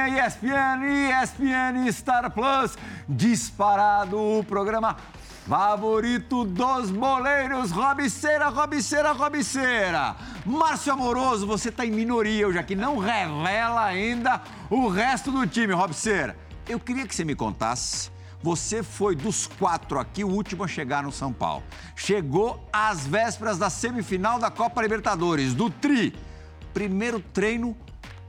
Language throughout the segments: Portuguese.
ESPN, ESPN Star Plus, disparado o programa favorito dos boleiros, Robiceira, Robiceira, Robiceira. Márcio Amoroso, você está em minoria já que não revela ainda o resto do time, Robiceira. Eu queria que você me contasse você foi dos quatro aqui o último a chegar no São Paulo. Chegou às vésperas da semifinal da Copa Libertadores, do Tri. Primeiro treino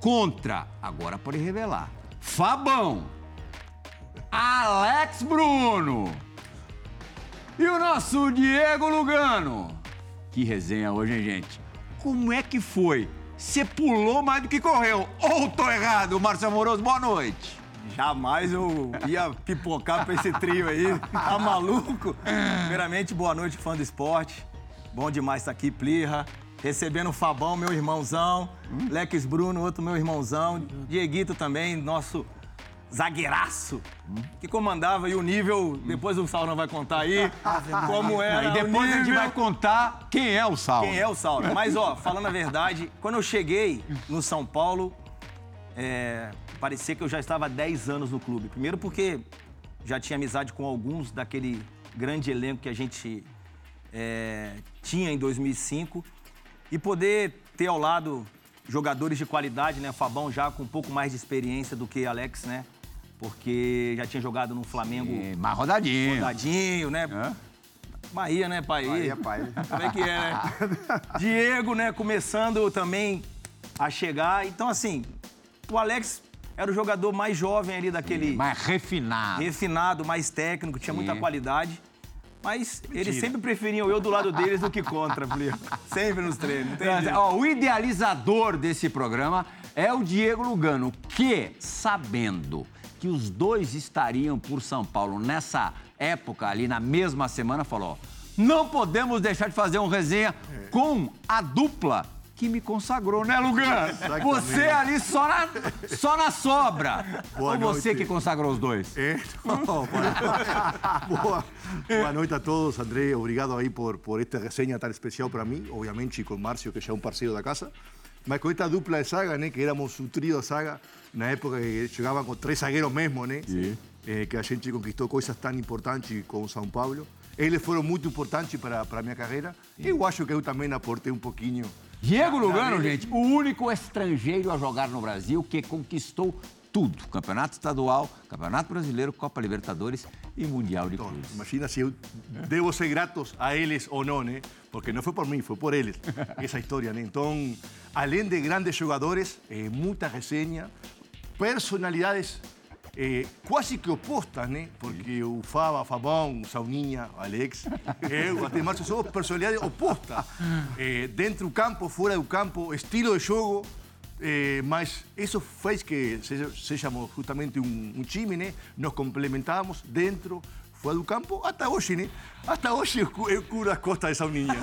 contra, agora pode revelar, Fabão, Alex Bruno e o nosso Diego Lugano. Que resenha hoje, hein, gente? Como é que foi? Você pulou mais do que correu. Ou tô errado, Márcio Amoroso? Boa noite. Jamais eu ia pipocar pra esse trio aí. Tá maluco? Primeiramente, boa noite, fã do esporte. Bom demais estar aqui, Plirra. Recebendo o Fabão, meu irmãozão. Lex Bruno, outro meu irmãozão. Dieguito também, nosso zagueiraço, que comandava e o nível, depois o Saulo vai contar aí, como era E depois a gente vai contar quem é o Saulo. Quem é o Saulo. Mas, ó, falando a verdade, quando eu cheguei no São Paulo, é, parecia que eu já estava há 10 anos no clube. Primeiro porque já tinha amizade com alguns daquele grande elenco que a gente é, tinha em 2005 e poder ter ao lado jogadores de qualidade, né? Fabão já com um pouco mais de experiência do que Alex, né? Porque já tinha jogado no Flamengo É, mais rodadinho. rodadinho, né? Hã? Bahia, né, pai? Bahia, pai. Como é que é, né? Diego, né, começando também a chegar. Então, assim, o Alex era o jogador mais jovem ali daquele Mais refinado. refinado, mais técnico, tinha muita Sim. qualidade. Mas eles sempre preferiam eu do lado deles do que contra, Felipe. Sempre nos treinos, ó, o idealizador desse programa é o Diego Lugano, que, sabendo que os dois estariam por São Paulo nessa época, ali na mesma semana, falou: não podemos deixar de fazer um resenha com a dupla que me consagrou, né, Lugano? Você ali só na, só na sobra. Boa Ou você noite. que consagrou os dois? No, bueno. boa, boa noite a todos, André. Obrigado aí por, por esta resenha tan especial para mim. Obviamente, com Márcio, que já é um parceiro da casa. Mas com esta dupla de saga, né, que éramos um trio de saga, na época que jogavam com três zagueiros mesmo, né? Sim. Eh, que a gente conquistou coisas tão importantes com o São Paulo. Eles foram muito importantes para a minha carreira. Eu acho que eu também aportei um pouquinho. Diego Lugano, gente, o único estrangeiro a jogar no Brasil que conquistou tudo: Campeonato Estadual, Campeonato Brasileiro, Copa Libertadores e Mundial de Então, Clubes. imagina se eu devo ser gratos a eles ou não, né? Porque não foi por mim, foi por eles, essa história, né? Então, além de grandes jogadores, eh, muita resenha, personalidades eh, quase que opostas, né? Porque o Fabão, o Sauninha, o Alex, eu, até Márcio, somos personalidades opostas. Eh, dentro do campo, fora do campo, estilo de jogo. Eh, mas isso fez que seja- sejamos justamente um time, né? Nos complementávamos dentro, fora do campo, até hoje, né? Até hoje eu, cu- eu curo as costas dessa ninha.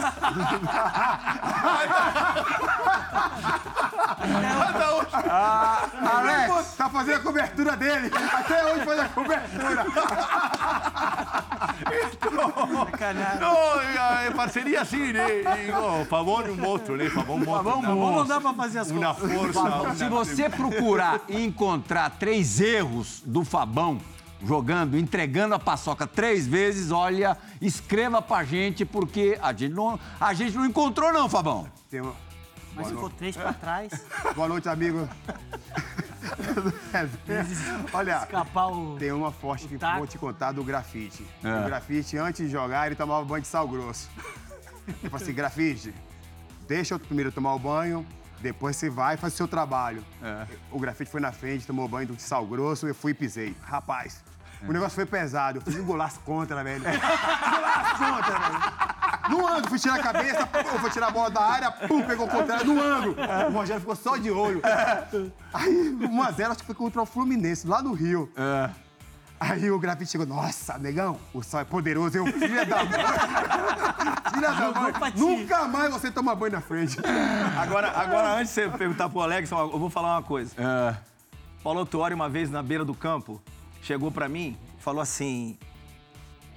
até hoje. Alex, Tá fazendo a cobertura dele. Até hoje faz a cobertura. Não, é parceria assim, né? E, oh, Fabão é um monstro, né? Fabão é um monstro. Não, não dá pra fazer as Uma coisas. força. se você procurar e encontrar três erros do Fabão jogando, entregando a paçoca três vezes, olha, escreva pra gente, porque a gente não, a gente não encontrou, não, Fabão. Tem uma- Mas se for três pra trás, Boa noite, amigo. Olha, escapar o. tem uma forte que taco. vou te contar do grafite. É. O grafite, antes de jogar, ele tomava banho de sal grosso. Eu falei assim, grafite, deixa eu primeiro tomar o banho, depois você vai e faz o seu trabalho. O grafite foi na frente, tomou banho de sal grosso, eu fui e pisei. Rapaz, o negócio foi pesado. Eu fiz um golaço contra, velho. golaço contra, velho. No ângulo, fui tirar a cabeça, pum, fui tirar a bola da área, pum, pegou o contrário no ângulo. O Rogério ficou só de olho. Aí, 1x0, acho que foi contra o Fluminense, lá no Rio. Aí o grafite chegou, nossa, negão, o sol é poderoso, eu, filha da mãe. filha da mãe, nunca mais você toma banho na frente. Agora, agora, antes de você perguntar pro Alex, eu vou falar uma coisa. É, Paulo Tuori, uma vez na beira do campo, chegou pra mim e falou assim: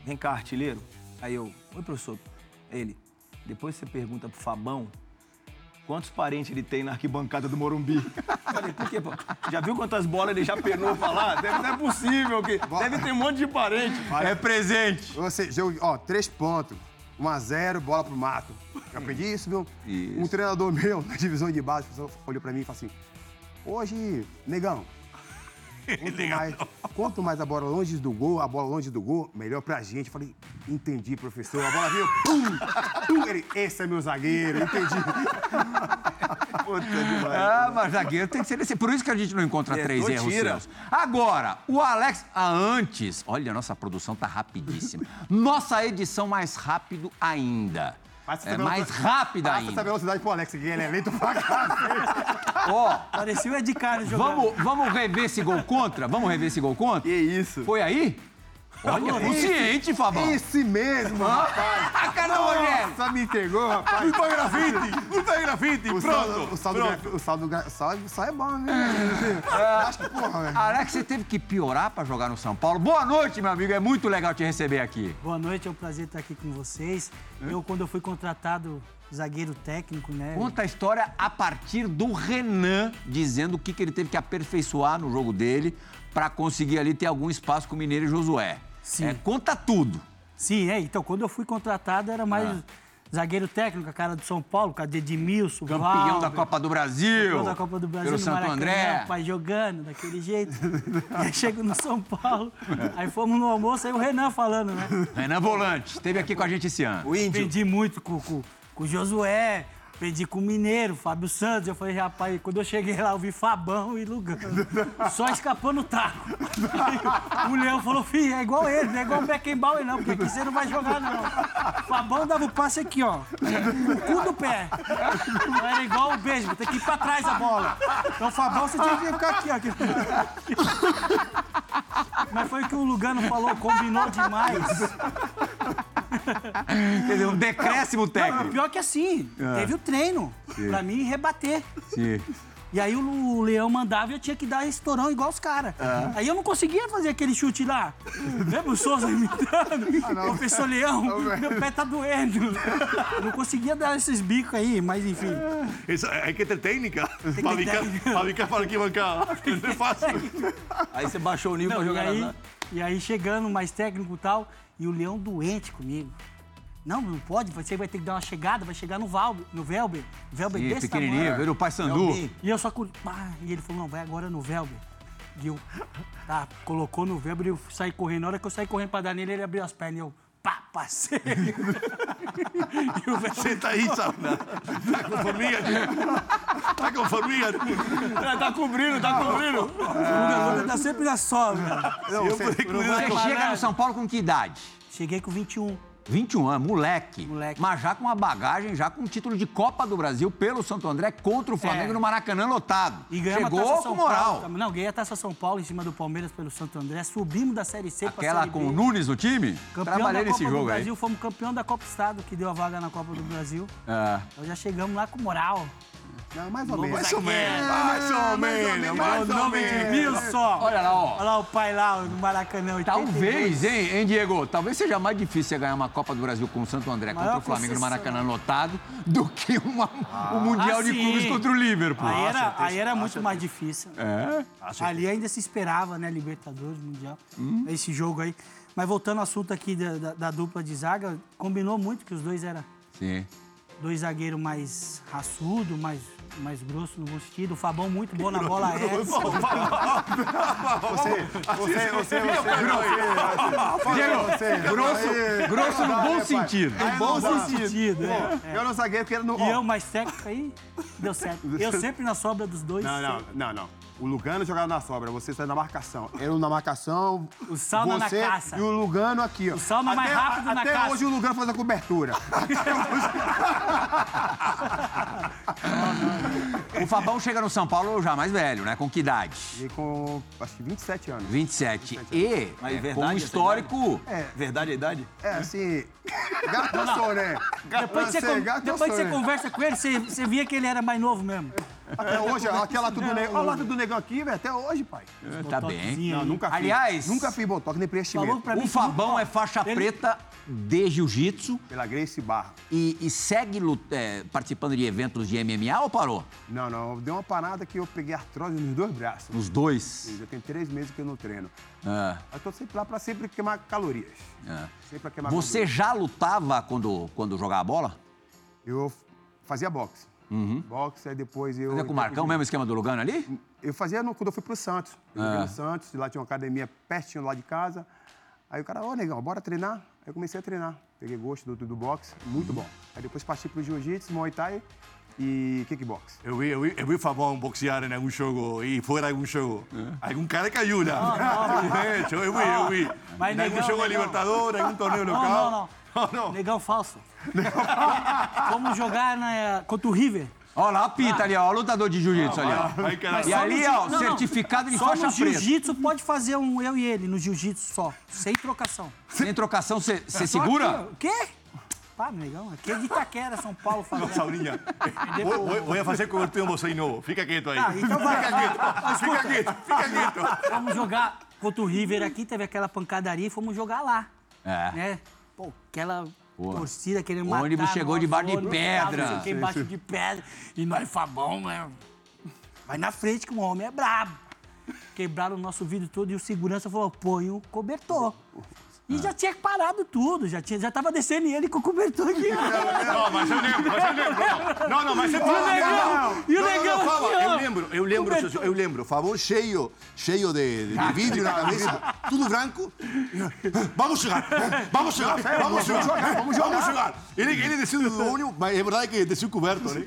Vem cá, artilheiro. Aí eu, oi, professor. Ele, depois você pergunta pro Fabão quantos parentes ele tem na arquibancada do Morumbi. Falei, por quê, pô? Já viu quantas bolas ele já penou pra lá? Deve, não é possível. Que, deve ter um monte de parente. É presente. Você, jogo, ó, três pontos. 1 a 0 bola pro mato. Eu aprendi isso, viu? Isso. Um treinador meu, na divisão de base, olhou pra mim e falou assim: Hoje, negão, quanto mais, quanto mais a bola longe do gol, a bola longe do gol, melhor pra gente. Eu falei, entendi, professor. A bola veio, pum, pum. Ele, esse é meu zagueiro, entendi. Ah, mas zagueiro tem que ser esse. Por isso que a gente não encontra É, três erros tira. seus. Agora, o Alex. Ah, antes. Olha, nossa produção tá rapidíssima. Nossa edição mais rápido ainda. Passa É essa mais velocidade- rápida Passa essa ainda. velocidade pro Alex, que ele é lento pra cacete. Ó, Parecia o Ed Carlos jogando. vamos, vamos rever esse gol contra? Vamos rever esse gol contra? Que isso? Foi aí? Olha, consciente, Fabão. Esse mesmo, rapaz. Cadê o Rogério? Nossa, me entregou, rapaz. Não tem grafite! Não tem grafite! O Pronto! saldo, o saldo, pronto. o saldo, gra- saldo, só é bom, né? Acho que, porra, velho. Alex, você teve que piorar pra jogar no São Paulo. Boa noite, meu amigo. É muito legal te receber aqui. Boa noite, é um prazer estar aqui com vocês. Eu, quando eu fui contratado zagueiro técnico, né? Conta a história a partir do Renan, dizendo o que, que ele teve que aperfeiçoar no jogo dele pra conseguir ali ter algum espaço com o Mineiro e Josué. Sim. É, conta tudo. Sim, é. Então, quando eu fui contratado, era mais Ah. zagueiro técnico, a cara do São Paulo, com a de Edmilson, Campeão Valber, da Copa do Brasil. campeão da Copa do Brasil Pelo no Santo Maracanã, André. pai jogando daquele jeito. aí chego no São Paulo, aí fomos no almoço, aí o Renan falando, né? Renan Volante, esteve aqui com a gente esse ano. O índio. Aprendi muito com, com, com o Josué, aprendi com o Mineiro, Fábio Santos. Eu falei, rapaz, quando eu cheguei lá, eu vi Fabão e Lugano. Só escapando o taco. O Leão falou, filho, é igual ele, não é igual o Beckenbauer, não, porque aqui você não vai jogar, não. Fabão dava o passe aqui, ó, no cu do pé. Não era igual o beijo, tem que ir pra trás a bola. Então, o Fabão, você tinha que ficar aqui, ó. aqui. Mas foi o que o Lugano falou, combinou demais. Quer dizer, um decréscimo Não, técnico. pior que assim, teve o treino pra mim rebater. Sim. E aí o Leão mandava e eu tinha que dar estourão igual os caras. Aí eu não conseguia fazer aquele chute lá. Lembra o Souza imitando? Professor Leão, meu pé tá doendo. Eu não conseguia dar esses bicos aí, mas enfim. Eso, hay que ter técnica para bicar, técnica. para para arquibancada. Não é fácil. Aí você baixou o nível Não, pra e, jogar aí, na... e aí chegando mais técnico e tal, e o Leão doente comigo. Não, não pode, você vai ter que dar uma chegada, vai chegar no Valber, no Velber. Velber Sim, desse pequenininho, tamanho. o Pai Sandu. E eu só. cur- Ah, e ele falou: não, vai agora no Velber. E eu. Tá, colocou no Velber e eu saí correndo. Na hora que eu saí correndo pra dar nele, ele abriu as pernas e eu. Pá, passei. e o Velber. Senta aí, sabe? Está con formiga. Está con formiga. Tá cobrindo, tá cobrindo. O Luga tá sempre na sobra. Você chega no São Paulo com que idade? Cheguei com 21. 21 anos, moleque. Moleque. Mas já com uma bagagem, já com um título de Copa do Brasil pelo Santo André contra o Flamengo É. no Maracanã lotado. E ganhamos a Chegou Taça com moral. Paulo. Não, ganhei a Taça São Paulo em cima do Palmeiras pelo Santo André. Subimos da Série C pra Aquela Série com o Nunes no time? Campeão Trabalhei da nesse Copa do jogo aí. Brasil, fomos campeão da Copa Estado, que deu a vaga na Copa do Brasil. É. Nós já chegamos lá com moral. Não, mais ou menos. Mais ou menos, mais O ou nome de menos. Wilson. Olha lá, ó. Olha lá o pai lá no Maracanã. 82. Talvez, hein, hein, Diego? Talvez seja mais difícil você ganhar uma Copa do Brasil com o Santo André contra Maior o Flamengo no. Maracanã lotado do que uma, o Mundial Ah, de. Clubes contra o Liverpool. Aí era, aí era muito mais difícil. É? Ali ainda se esperava, né? Libertadores, Mundial. Hum. Esse jogo aí. Mas voltando ao assunto aqui da, da- da dupla de zaga, combinou muito que os dois eram Sim. Dois zagueiros mais raçudo, mais, mais grosso no bom sentido. O Fabão muito bom na bola aérea. Você, você, você, Diego, grosso, grosso no bom sentido. No bom sentido, é. Eu não zagueiro porque era no. E eu mais técnico aí, deu certo. Eu sempre na sobra dos dois. Não, não, não, não. O Lugano jogava na sobra, você saiu na marcação. Eu na marcação. O na você caça. E o Lugano aqui, ó. O mais Até- rápido na Até caça. hoje o Lugano faz a cobertura. O Fabão chega no São Paulo já mais velho, né? Com que idade? E com, acho que 27 anos. 27. E Mas é, verdade com um histórico. É, Verdade a idade? é assim. Gato né? Depois, que você, eu depois você né? conversa com ele, você, você via que ele era mais novo mesmo. Até hoje, aquela lata do negão. Olha a lata do negão aqui, velho. Até hoje, pai. Tá bem. Aí. nunca fiz. Aliás- Nunca fiz botox nem preenchimento. O Fabão é faixa Ele- preta de jiu-jitsu Pela Grace Barra. e, e segue é, participando de eventos de MMA ou parou? Não, não. Deu uma parada que eu peguei artrose nos dois braços. Os dois. Já tem três meses que eu não treino. É, Eu tô sempre lá pra sempre queimar calorias. é. Sempre pra queimar Você calorias. já lutava quando, quando jogava bola? Eu fazia boxe. Boxe, aí depois eu... Uhum. Fazia com o Marcão, mesmo esquema do Lugano ali? Eu fazia no- quando eu fui pro Santos. Eu Ah. no Santos, lá tinha uma academia pertinho lá de casa. Aí o cara, ô, negão, bora treinar? Aí eu comecei a treinar. Peguei gosto do, do boxe, muito bom. Aí depois parti pro jiu-jitsu, muay thai e kickbox. Eu vi, eu vi, eu vi Fabão boxear em algum jogo e fora algum jogo. Algum cara que ajuda. É, eu vi, eu vi. Mas em algum jogo negão. Libertador, algum torneio Não, local. não, não. Não, não. Negão falso. Vamos jogar na, contra o River. Olha lá, a pinta ali, ó, o lutador de jiu-jitsu ali, ó. E Só ali, ó, não, não. certificado de Só faixa no preta. jiu-jitsu pode fazer um eu e ele, no jiu-jitsu só. Sem trocação. Sem trocação, você Só aqui, segura? ó. O quê? Pá, negão, aqui é de Itaquera, São Paulo. fazendo. Saurinha, vou, vou, vou fazer cobertura em você de novo. Fica quieto aí. Ah, então vai. Fica quieto, Ah, fica quieto, fica quieto. Vamos jogar contra o River aqui, teve aquela pancadaria e fomos jogar lá. É. Né? Pô, aquela Pô. torcida querendo O matar. ônibus chegou debaixo de pedra. o que, embaixo de pedra. E nós, Fabão, né? Vai na frente que o homem é brabo. Quebraram o nosso vidro todo e o segurança falou, põe o cobertor. E já tinha parado tudo, já, tinha, já tava descendo ele com o cobertor aqui. Não, mas eu lembro, mas eu lembro. Não, não, mas você E o negão, e o Não, não, negão não, fala. aqui, ó. Eu lembro, eu lembro, Cobertor. eu lembro. Favor cheio, cheio de, de, de vidro na cabeça, tudo branco. Vamos jogar, vamos jogar, vamos jogar, vamos jogar. Vamos jogar. Ele, ele desceu do ônibus, mas é verdade que desceu coberto, né?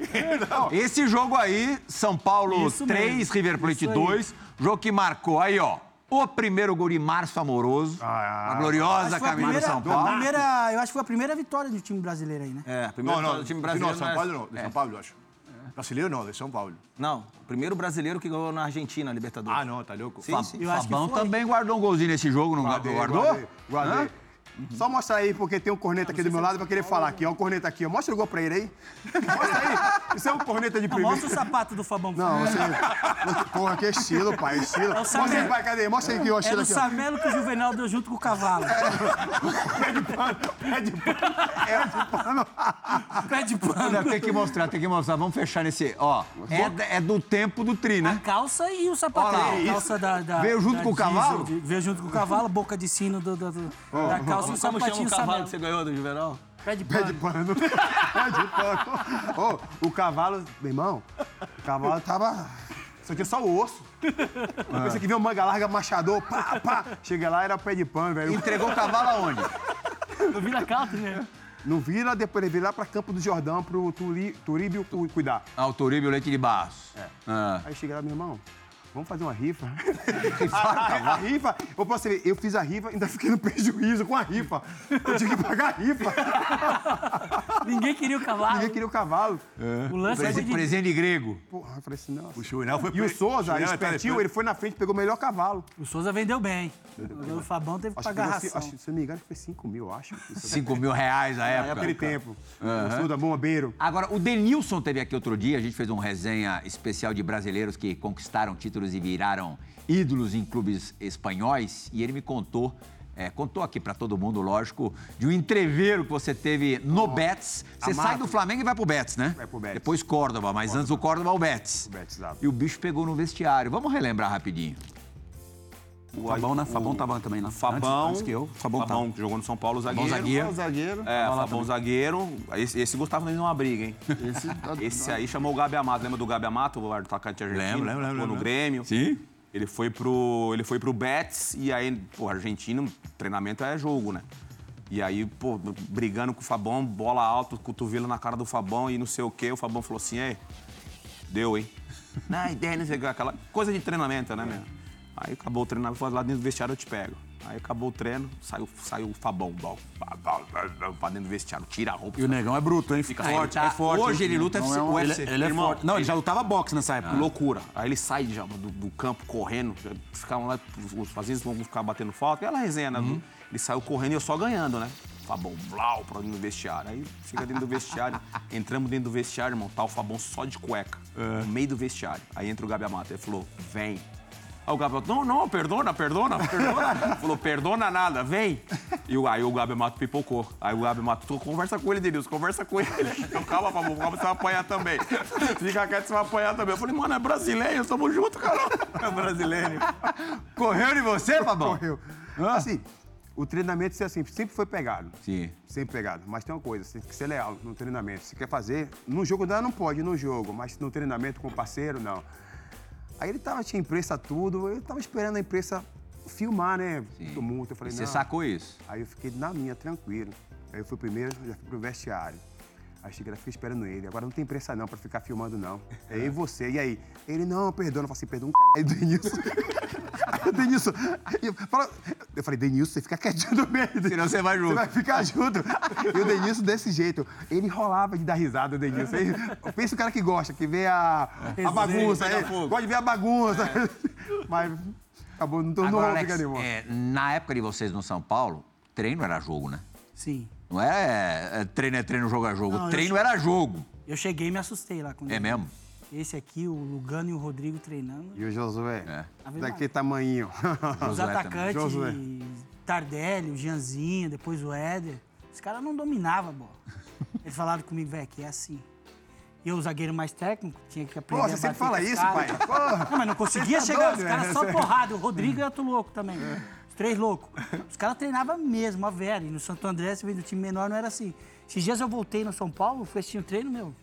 Não. Esse jogo aí, São Paulo Isso 3, mesmo. River Plate Isso aí. 2. Jogo que marcou aí, ó. O primeiro gol de Márcio Amoroso. Ah, a gloriosa a camisa do primeira- São a Paulo. primeira- eu acho que foi a primeira vitória do time brasileiro aí, né? É, primeiro Não, não, do time não, brasileiro. São mas- Paulo não, de São Paulo, acho. Brasileiro não, de São Paulo. Não, o primeiro brasileiro que ganhou na Argentina, a Libertadores. Ah, não, tá louco? Sim. Eu Fabão também guardou um golzinho nesse jogo, não Guardei, guardou? guardei, guardei. Só mostra aí, porque tem um corneta aqui do meu lado pra querer falar aqui. Ó, o corneta aqui, ó. Mostra o gol pra ele aí. Mostra aí. Isso é um corneta de Não, primeiro. mostra o sapato do Fabão. Não, você. Porra, que estilo, pai. Estilo. É o Mostra aí, pai, cadê? Mostra aí que o É estilo do aqui, ó. Samelo que o Juvenal deu junto com o cavalo. Pé de pano. Não, tem que mostrar, tem que mostrar. Vamos fechar nesse. Ó, é, é do tempo do tri, A né? calça e o sapato. Olha lá, a calça da, da- Veio junto da com o diesel, cavalo? de- Veio junto com o cavalo, boca de sino do, do- do- da calça e o Como chama o cavalo que você ganhou do Juvenal? Pé de Pé de pano. pano. Pé de pano. Ô, o cavalo, meu irmão, o cavalo tava. Isso aqui é só o osso. Pensei que vinha manga larga, machador, pá, pá. Chega lá, era pé de pano, velho. Entregou o cavalo aonde? Eu vi na calça, né? No Vila, depois ele veio lá pra Campo do Jordão, pro Turi, Turíbio cu- cuidar. Ah, o Turíbio Leite de Barros. Ah. Aí chega lá, meu irmão, vamos fazer uma rifa. a, a rifa, eu posso ver, eu fiz a rifa, ainda fiquei no prejuízo com a rifa. Eu tive que pagar a rifa. Ninguém queria o cavalo. Ninguém queria o cavalo. O lance foi Presen- de... presente grego. Porra, eu falei assim, nossa. O Juvenal foi E o Souza, tá espertinho, depois- ele foi na frente, pegou o melhor cavalo. O Souza vendeu bem. O Fabão teve que Acho que, pagar pegou, ração. acho, se eu não me engano, foi 5 mil, eu acho. Isso 5 mil reais na época. Naquele tempo. O Souza, bombeiro. Agora, o Denilson teve aqui outro dia, a gente fez uma resenha especial de brasileiros que conquistaram títulos e viraram ídolos em clubes espanhóis, e ele me contou, é, contou aqui pra todo mundo, lógico, de um entreveiro que você teve no Betis. Você sai do Flamengo e vai pro Betis, né? Vai pro Betis. Depois Córdoba, mas antes do Córdoba, o Betis. O Betis. E o bicho pegou no vestiário. Vamos relembrar rapidinho. O Fabão, né? Fabão tava também lá. Fabão, Antes, antes que eu. Fabão, Fabão tava. que jogou no São Paulo, zagueiro. zagueiro. zagueiro. É, Fabão zagueiro. Esse, esse gostava de uma briga, hein? Esse, Esse aí chamou o Gabi Amato. Lembra do Gabi Amato, o atacante argentino? Lembro, lembro, lembro, Jogou no. Grêmio. Sim. Ele foi pro, ele foi pro Betis e aí, pô, argentino, treinamento é jogo, né? E aí, pô, brigando com o Fabão, bola alta, cotovelo na cara do Fabão e não sei o quê. O Fabão falou assim, ei, deu, hein? Não, ideia, não sei o quê, aquela coisa de treinamento, né, meu? Aí acabou o treinamento, falou, lá dentro do vestiário eu te pego. Aí acabou o treino, saiu, saiu o Fabão, pra dentro do vestiário, tira a roupa. E o negão é bruto, hein? Fica Ah, ele forte, tá- é forte. hoje ele luta Não é um- ele, UFC. ele é Irmão, forte. Não, ele já lutava boxe nessa época. Loucura. Aí ele sai já do, do campo correndo, ficavam lá, os, vezes vão ficar batendo falta, aquela resenha, né? Ele saiu correndo e eu só ganhando, né? Fabão, blau, pra dentro do vestiário. Aí chega dentro do vestiário, entramos dentro do vestiário, irmão, tá o Fabão só de cueca, no meio do vestiário. Aí entra o Gabi Amato, ele falou, vem. Aí o Gabi Amato, não, não, perdona, perdona, perdona. falou, perdona nada, vem. E o- aí o Gabi Amato pipocou. Aí o Gabi Amato, "Tu conversa com ele, Denilson, conversa com ele. Eu, calma, Fabão, calma, você vai apanhar também. Fica quieto, você vai apanhar também. Eu falei, mano, é brasileiro, tamo junto, cara. É brasileiro. Correu de você, Fabão? Correu. Assim, o treinamento assim, sempre foi pegado. Sim. Sempre pegado. Mas tem uma coisa, você tem que ser leal no treinamento. Se quer fazer, no jogo dá, não pode, no jogo, mas no treinamento com o parceiro, não. Aí ele tava, tinha imprensa tudo, eu tava esperando a imprensa filmar, né? Tumulto. Eu falei, Você não. sacou isso? Aí eu fiquei na minha, tranquilo. Aí eu fui primeiro, já fui pro vestiário. Aí cheguei lá, fiquei esperando ele. Agora não tem pressa não pra ficar filmando, não. É eu e você. E aí? Ele, não, perdona. Eu falei assim, perdão, caralho, Denilson. Aí o Denilson, aí eu, falei, Denilson, você fica quietinho no meio. Senão você vai junto. Você vai ficar junto. E o Denilson desse jeito. Ele enrolava de dar risada, o Denilson. Aí, pensa o cara que gosta, que vê a, a bagunça. aí, fogo. gosta de ver a bagunça. Mas acabou, não tornou Agora, fica Alex, é, na época de vocês no São Paulo, treino era jogo, né? Sim. Não é, é treino é treino, jogo é jogo. Não, treino era jogo. Eu cheguei e me assustei lá. Quando É eu mesmo? Esse aqui, o Lugano e o Rodrigo treinando. E o Josué? É. Daquele tamanhinho. Os atacantes, Josué. Tardelli, o Janzinho, depois o Éder. Os caras não dominavam a bola. Eles falaram comigo, velho, que é assim. E eu, o zagueiro mais técnico, tinha que aprender Pô, a você sempre fala isso, caras. pai. Porra. Não, mas não conseguia Você tá chegar. doido, os caras né? só porrada. O Rodrigo e outro louco também. Os três loucos. Os caras treinavam mesmo, a vera. E no Santo André, você vê, no time menor, não era assim. Esses dias eu voltei no São Paulo, fui assistir um treino, meu,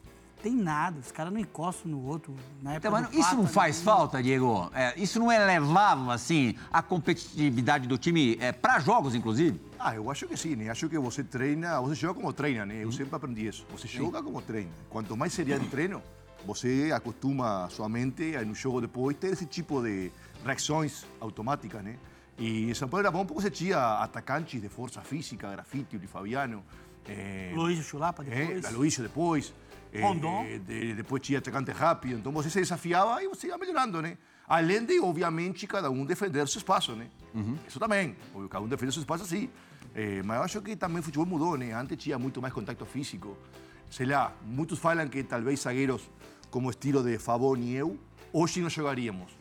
tem nada. Os caras não encostam no outro. Na época Então, mano, do isso não faz né? falta, Diego? É, isso não elevava, assim, a competitividade do time é, para jogos, inclusive? Ah, eu acho que sim, né? Acho que você treina, você joga como treina, né? Eu sempre aprendi isso. Você joga como treina. Quanto mais seria de treino, você acostuma sua mente a no jogo depois ter esse tipo de reações automáticas, né? E em São Paulo era bom porque você tinha atacantes de força física, Grafite, Uri Fabiano. eh, Luiz Chulapa É, depois. Aloysio depois. eh, Rondon. eh, de- depois tinha atacante rápido. Então você se desafiava e você ia melhorando, né? Além de, obviamente, cada um defender seu espaço, né? Isso também. Cada um defende seu espaço assim. Eh, mas eu acho que também o futebol mudou, né? Antes tinha muito mais contato físico. Sei lá, muitos falam que talvez zagueiros como estilo de Fabón e eu, hoje não jogaríamos.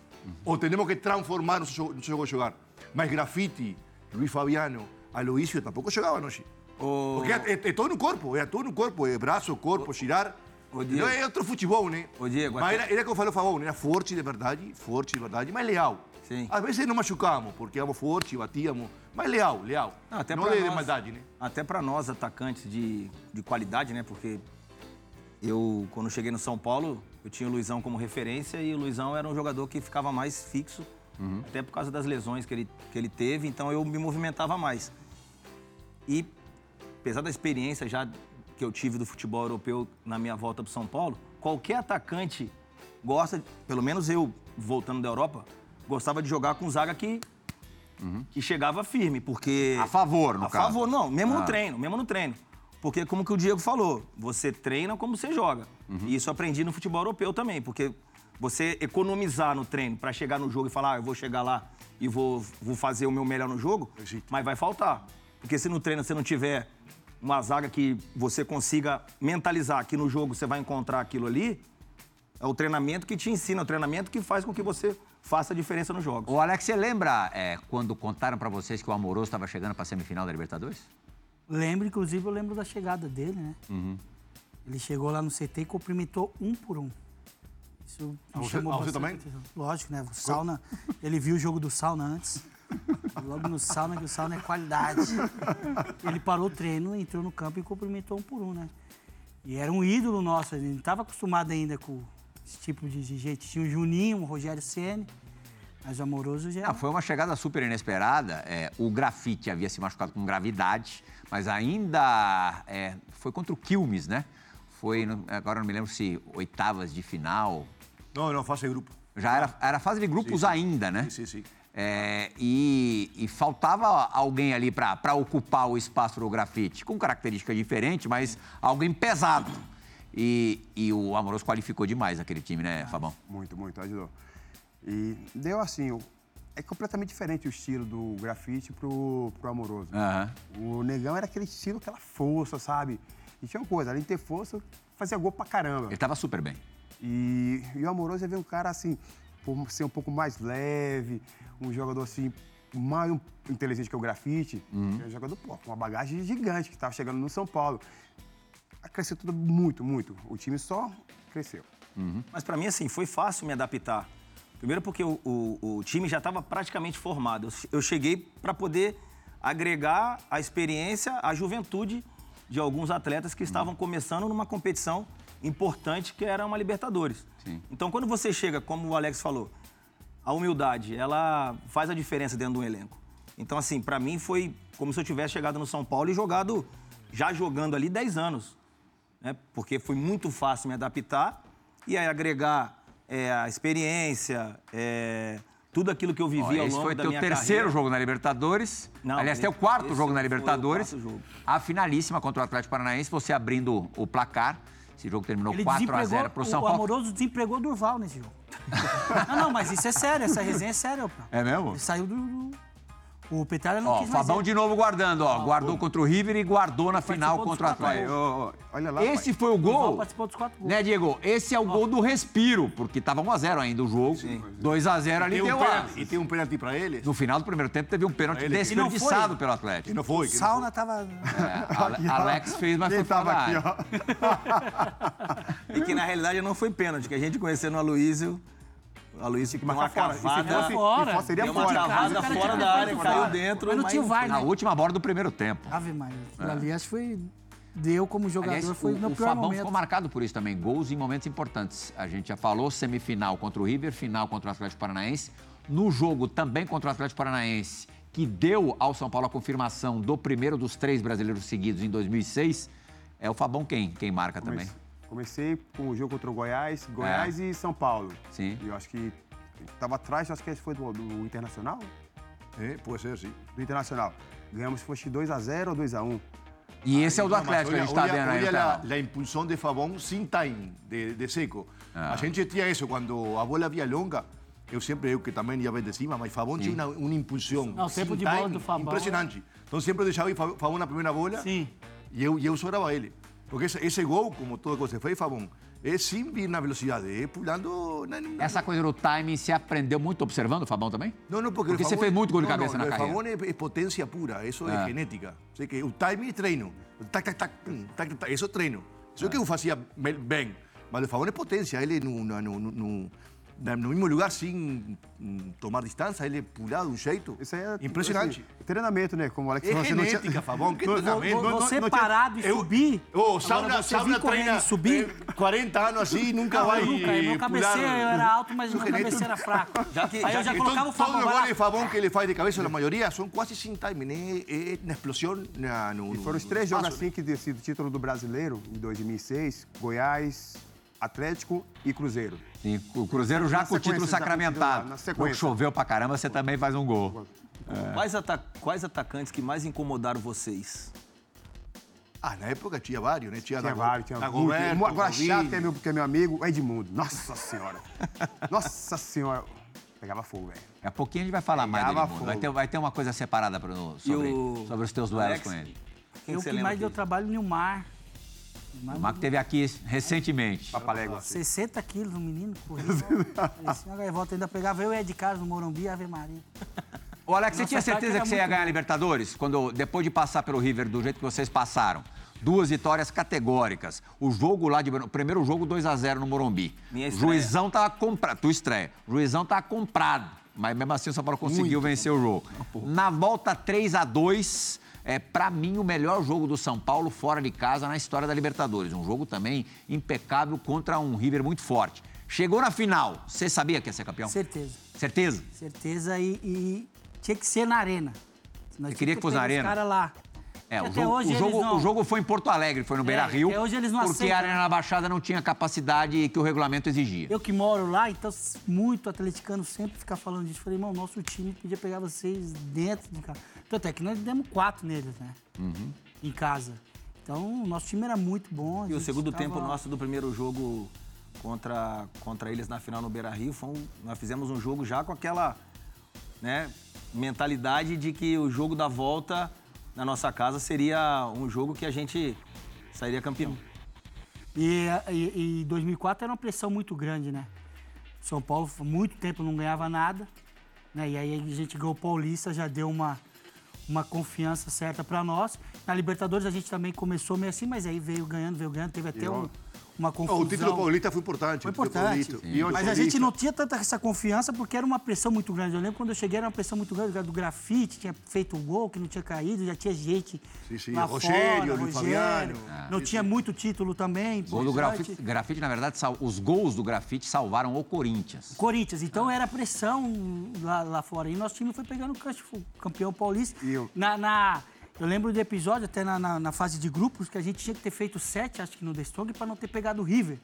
Ou temos que transformar nosso jogo, nosso jogo de jogar. Mas Grafite, Luiz Fabiano, Aloysio tampouco jogavam hoje. Ô, Porque é, é todo no corpo, é todo no corpo, é braço, corpo, girar. ô, Diego. Não é outro futebol, né? Diego, mas era, era como falou o era forte de verdade, forte de verdade, mas leal. Sim. Às vezes não machucamos, porque éramos fortes, batíamos, mas leal, leal. Não, até não de nós, maldade, né? Até para nós, atacantes de, de qualidade, né? Porque eu, quando cheguei no São Paulo, eu tinha o Luizão como referência e o Luizão era um jogador que ficava mais fixo, até por causa das lesões que ele, que ele teve, então eu me movimentava mais. E, apesar da experiência já que eu tive do futebol europeu na minha volta para São Paulo, qualquer atacante gosta, pelo menos eu, voltando da Europa, gostava de jogar com zaga que, que chegava firme, porque... A favor, no a caso. favor, não, mesmo Ah. no treino, mesmo no treino. Porque, como que o Diego falou, você treina como você joga. Uhum. E isso eu aprendi no futebol europeu também, porque você economizar no treino para chegar no jogo e falar, ah, eu vou chegar lá e vou, vou fazer o meu melhor no jogo, Existe. mas vai faltar. Porque se no treino você não tiver uma zaga que você consiga mentalizar que no jogo você vai encontrar aquilo ali, é o treinamento que te ensina, é o treinamento que faz com que você faça a diferença nos jogos. Ô, Alex, você lembra é, quando contaram pra vocês que o Amoroso estava chegando pra semifinal da Libertadores? Lembro, inclusive, eu lembro da chegada dele, né? Uhum. Ele chegou lá no CT e cumprimentou um por um. Isso me você- chamou você também? atenção. Lógico, né? O sauna, ele viu o jogo do sauna antes. Logo no sauna, que o sauna é qualidade. Ele parou o treino, entrou no campo e cumprimentou um por um, né? E era um ídolo nosso, a gente não estava acostumado ainda com esse tipo de de gente. Tinha o Juninho, o Rogério Ceni, mas o Amoroso já... Ah, foi uma chegada super inesperada. É, o Grafite havia se machucado com gravidade, mas ainda é, foi contra o Quilmes, né? Foi, no- agora não me lembro se oitavas de final. Não, não, fase de grupo. Já era, era fase de grupos Sim, ainda, né? Sim, sim, sim. É, e, e faltava alguém ali para ocupar o espaço do grafite, com característica diferente, mas alguém pesado. E, e o Amoroso qualificou demais aquele time, né, Fabão? Muito, muito, ajudou. E deu assim, é completamente diferente o estilo do grafite pro, pro amoroso. Aham. O negão era aquele estilo, aquela força, sabe? E tinha uma coisa, além de ter força, fazia gol pra caramba. Ele tava super bem. E, e o Amoroso é ver um cara assim, por ser um pouco mais leve, um jogador assim, mais inteligente que o grafite. É um jogador pô, com uma bagagem gigante que estava chegando no São Paulo. Cresceu tudo muito, muito. O time só cresceu. Mas pra mim, assim, foi fácil me adaptar. Primeiro porque o, o- o time já estava praticamente formado. Eu che- Eu cheguei para poder agregar a experiência, a juventude de alguns atletas que estavam começando numa competição importante que era uma Libertadores. Sim. Então, quando você chega, como o Alex falou, a humildade, ela faz a diferença dentro de um elenco. Então, assim, pra mim foi como se eu tivesse chegado no São Paulo e jogado, já jogando ali 10 anos né? Porque foi muito fácil me adaptar e aí agregar é, a experiência, é, tudo aquilo que eu vivi Ó, ao longo foi da teu minha terceiro carreira. jogo na Libertadores. Não, Aliás, teu esse- quarto jogo na Libertadores. jogo. A finalíssima contra o Atlético Paranaense, você abrindo o placar. Esse jogo terminou 4 a 0 pro São o Paulo. Amoroso desempregou o Durval nesse jogo. não, não, mas isso é sério, essa resenha é séria, pô. É mesmo? Ele saiu do... do- O Petralha não Ó, quis mais Fabão ele. de novo guardando, ó. Guardou contra o River e guardou na final contra o Atlético. Olha lá. Esse pai. foi o gol. participou dos quatro gols. Né, Diego? Esse é o gol do respiro, porque tava 1x0 ainda o jogo. 2x0 ali um deu a... pênalti, e tem um pênalti para eles. No final do primeiro tempo teve um pênalti Ele- E desperdiçado pelo Atlético. não foi. O que não Sauna tava... É, Ale- Alex fez, mas Quem foi tava aqui, ó? E que na realidade não foi pênalti, que a gente conheceu no Aloysio. O Aloysio que deu uma marcar fora. E se cavada, fosse- fora. se fosse, seria uma fora. casa, cavada fora tinha da área, fora. caiu dentro. Mas não tinha VAR, Na né? última bola do primeiro tempo. Ave Maria. Ali, acho que foi... Deu como jogador, Aliás, foi o, no o pior Fabão momento. ficou marcado por isso também. Gols em momentos importantes. A gente já falou, semifinal contra o River, final contra o Atlético Paranaense. No jogo também contra o Atlético Paranaense, que deu ao São Paulo a confirmação do primeiro dos três brasileiros seguidos em 2006, é o Fabão quem? Quem marca também. Comecei com o jogo contra o Goiás, Goiás e São Paulo. Sim. E eu acho que estava atrás, acho que esse foi do, do Internacional. Eh, puede ser, sí. Do Internacional. Ganhamos, foi 2x0 ou 2x1. E esse é o do Atlético, que a gente está olha- vendo aí. olha telão. la impulsão de Fabón sin time, de, de seco. A gente tinha isso, quando a bola via longa, eu sempre, eu que também ia bem de cima, mas Fabón tinha uma, uma impulsão. Não, o tempo sem de bola do Fabão Impressionante. Então sempre deixava ir Fa- Fabón na primeira bola Sim. e eu, e eu sobrava ele. Porque esse, esse gol, como toda coisa que fez, Fabón, é sem vir na velocidade, é pulando... Na, na, Essa coisa do timing, você aprendeu muito observando o Fabão também? Não, não, porque, Porque você fez muito gol de cabeça no, na el carreira. Fabón é, é potência pura, isso Ah. é genética. Sei que o timing é treino. Tac, tac, tac, pum, tac, tac, tac, isso é treino. Isso é que eu fazia me- bem. Mas o Fabón é potência, ele no, no, no, no, no, mesmo lugar, sem tomar distância, ele pular de um jeito Isso aí é impressionante. assim, treinamento, né? Como o Alex É falou, você não genética, tinha- Fabón, que Não, treinamento. não, não, Você não e Eu- subir... Ô, sauna, você sauna treina subir... eh, 40 anos assim, nunca Não, vai nunca. Meu pular. cabeceio eu era alto, mas meu cabeceio era fraco. Já que- Aí já eu já colocava o Fabão todos os vai goles lá. de Fabón que ele faz de cabeça, a maioria, são quase sem timing, é, é na explosão na, no, E foram os três jogos assim que decidiram o título do brasileiro, em 2006, Goiás, Atlético e Cruzeiro. Sim, o Cruzeiro já Na com o título sacramentado. na O sequência. jogo choveu pra caramba, você também faz um gol. Quais, ata- quais atacantes que mais incomodaram vocês? Ah, na época tinha vários, né? Tinha, Tinha vários, tinha Dagoberto. Agora chato que é, meu, que é meu amigo, Edmundo. Nossa Senhora. Nossa Senhora. Pegava fogo, velho. Daqui a pouquinho a gente vai falar mais Pegava dele. Vai fogo. ter, vai ter uma coisa separada pro, sobre, o sobre os teus duelos Alex? com ele. Quem Eu que mais deu trabalho, Nilmar. O Marco teve aqui recentemente. Papalégua. 60 quilos, um menino, corria. Parecia uma gaivota, ainda pegava eu e Ed Carlos no Morumbi, Ave Maria. Ô, Alex, você Nossa tinha ataque certeza que você ia muito ganhar a. Libertadores? Quando, depois de passar pelo River do jeito que vocês passaram. Duas vitórias categóricas. O jogo lá de. O primeiro jogo 2 a 0 no Morumbi. Minha o estreia. juizão tava comprado. Tu estreia. O juizão tava comprado. Mas mesmo assim o São Paulo conseguiu vencer o jogo. Na volta 3 a 2 é, para mim, o melhor jogo do São Paulo fora de casa na história da Libertadores. Um jogo também impecável contra um River muito forte. Chegou na final. Você sabia que ia ser campeão? Certeza. Certeza? Certeza e, e tinha que ser na arena. Nós Você queria que fosse na arena? cara lá. É, o jogo, o, jogo, não- o jogo foi em Porto Alegre, foi no Beira Rio. hoje eles não Porque aceitam, a Arena da Baixada não tinha capacidade que o regulamento exigia. Eu que moro lá, então muito atleticano sempre fica falando disso. Falei, irmão, nosso time podia pegar vocês dentro de casa. Tanto é que nós demos quatro neles, né? Uhum. Em casa. Então, o nosso time era muito bom. E o segundo tava- tempo nosso do primeiro jogo contra, contra eles na final no Beira Rio, foi um- nós fizemos um jogo já com aquela. né, mentalidade de que o jogo da volta na nossa casa seria um jogo que a gente sairia campeão. E, e, e 2004 era uma pressão muito grande, né? São Paulo, muito tempo não ganhava nada, né? E aí a gente ganhou o Paulista, já deu uma, uma confiança certa para nós. Na Libertadores a gente também começou meio assim, mas aí veio ganhando, veio ganhando, teve até um, uma confusão. O título paulista foi importante. Foi o importante. E Mas a gente não tinha tanta essa confiança porque era uma pressão muito grande. Eu lembro quando eu cheguei, era uma pressão muito grande do grafite, tinha feito um gol que não tinha caído, já tinha gente Sim, sim, lá Rogério, fora, Luiz Rogério. Fabiano. Não tinha muito título também. Gol do grafite, grafite, na verdade, sal- os gols do grafite salvaram o Corinthians. Corinthians, então era pressão lá, lá fora. E nosso time foi pegando o campeão paulista. E eu- Na, na- eu lembro do episódio, até na, na- na fase de grupos, que a gente tinha que ter feito sete, acho que no The Strong, para não ter pegado o River.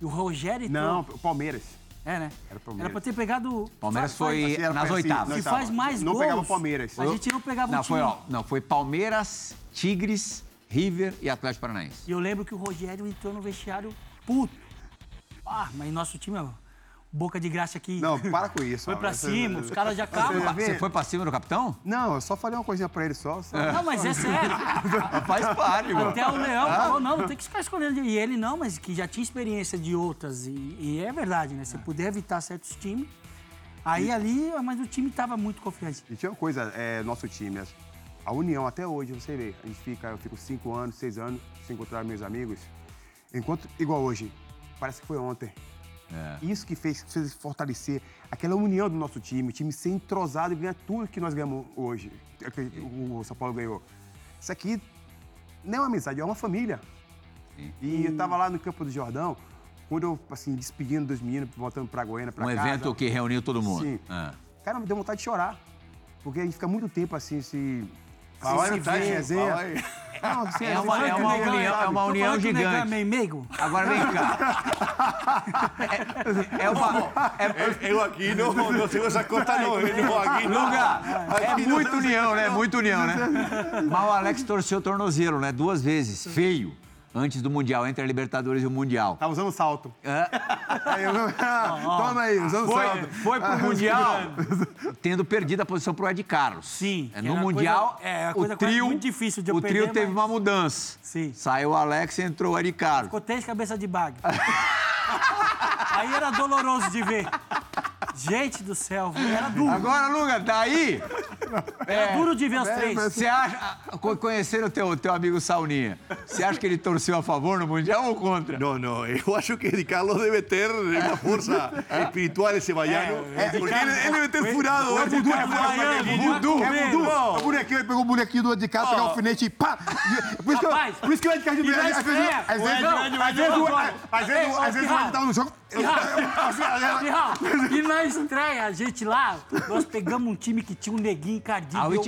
E o Rogério. Não, o Palmeiras. É, né? Era o Palmeiras. Era pra ter pegado. Palmeiras Faz- foi era nas assim, oitavas. Que faz mais não gols. pegava o Palmeiras. A gente não pegava Não, o time. foi, ó, não, foi Palmeiras, Tigres, River e Atlético Paranaense. E eu lembro que o Rogério entrou no vestiário puto. Ah, mas nosso time, ó, boca de graça aqui. Não, para com isso. Foi pra cima, os caras já acabam. Você foi pra cima do capitão? Não, eu só falei uma coisinha pra ele só. só. Não, mas é sério. Faz parte, mano. Até o Leão falou, não, não tem que ficar escolhendo. E ele não, mas que já tinha experiência de outras. E, e é verdade, né? Você puder evitar certos times. Aí ali, mas o time tava muito confiante. E tinha uma coisa, é, nosso time, a união até hoje, você vê, a gente fica, eu fico cinco anos, seis anos sem encontrar meus amigos. Enquanto, igual hoje, parece que foi ontem. Isso que fez, fortalecer aquela união do nosso time, o time ser entrosado e ganhar tudo que nós ganhamos hoje, que o São Paulo ganhou. Isso aqui não é uma amizade, é uma família. E eu tava lá no Campo do Jordão, quando eu, assim, despedindo dos meninos, voltando pra Goiânia, pra Um casa. evento que reuniu todo mundo. Sim. Ah. Cara, me deu vontade de chorar. Porque a gente fica muito tempo assim, se. Aí, Tati, vê, resenha. fala aí. Não, É assim, uma- é uma união- é uma união gigante. É meio meigo? Agora vem cá. É, é uma. É, Eu aqui não, não tenho essa conta, não. Eu não aqui não. Lugar, é muita temos união, né? não. Muita união, né? Mas o Alex torceu o tornozelo, né? Duas vezes. Feio. Antes do Mundial, entre a Libertadores e o Mundial. Tá usando salto. É. Aí eu- Toma aí, usando Foi, salto. foi pro Mundial tendo perdido a posição pro Ed Carlos. Sim, É, No Mundial, coisa- é, o trio, muito difícil de eu o perder, trio teve mas- uma mudança. Sim. Saiu o Alex e entrou o Ed Carlos. Ficou três cabeças de bag. Aí era doloroso de ver. Gente do céu, viu? era duro. Agora, Luga, daí, Era duro de ver os três. você acha, co- conhecendo o teu, teu amigo Sauninha, você acha que ele torceu a favor no Mundial ou contra? No, no, eu acho que Di Carlos debe ter uma força espiritual esse baiano. porque ele, ele debe ter furado. É voodoo, deve é voodoo, é voodoo. O bonequinho, ele pegou o bonequinho do Ed Carlos, pegou o alfinete e pá! Por isso que, Rapaz, por isso que o Ed Carlos... às vezes- Às o vezes, não, às vezes, às vezes, às vezes no jogo... Pirral, e na estreia, a gente lá, nós pegamos um time que tinha um neguinho encardido. A e eu-.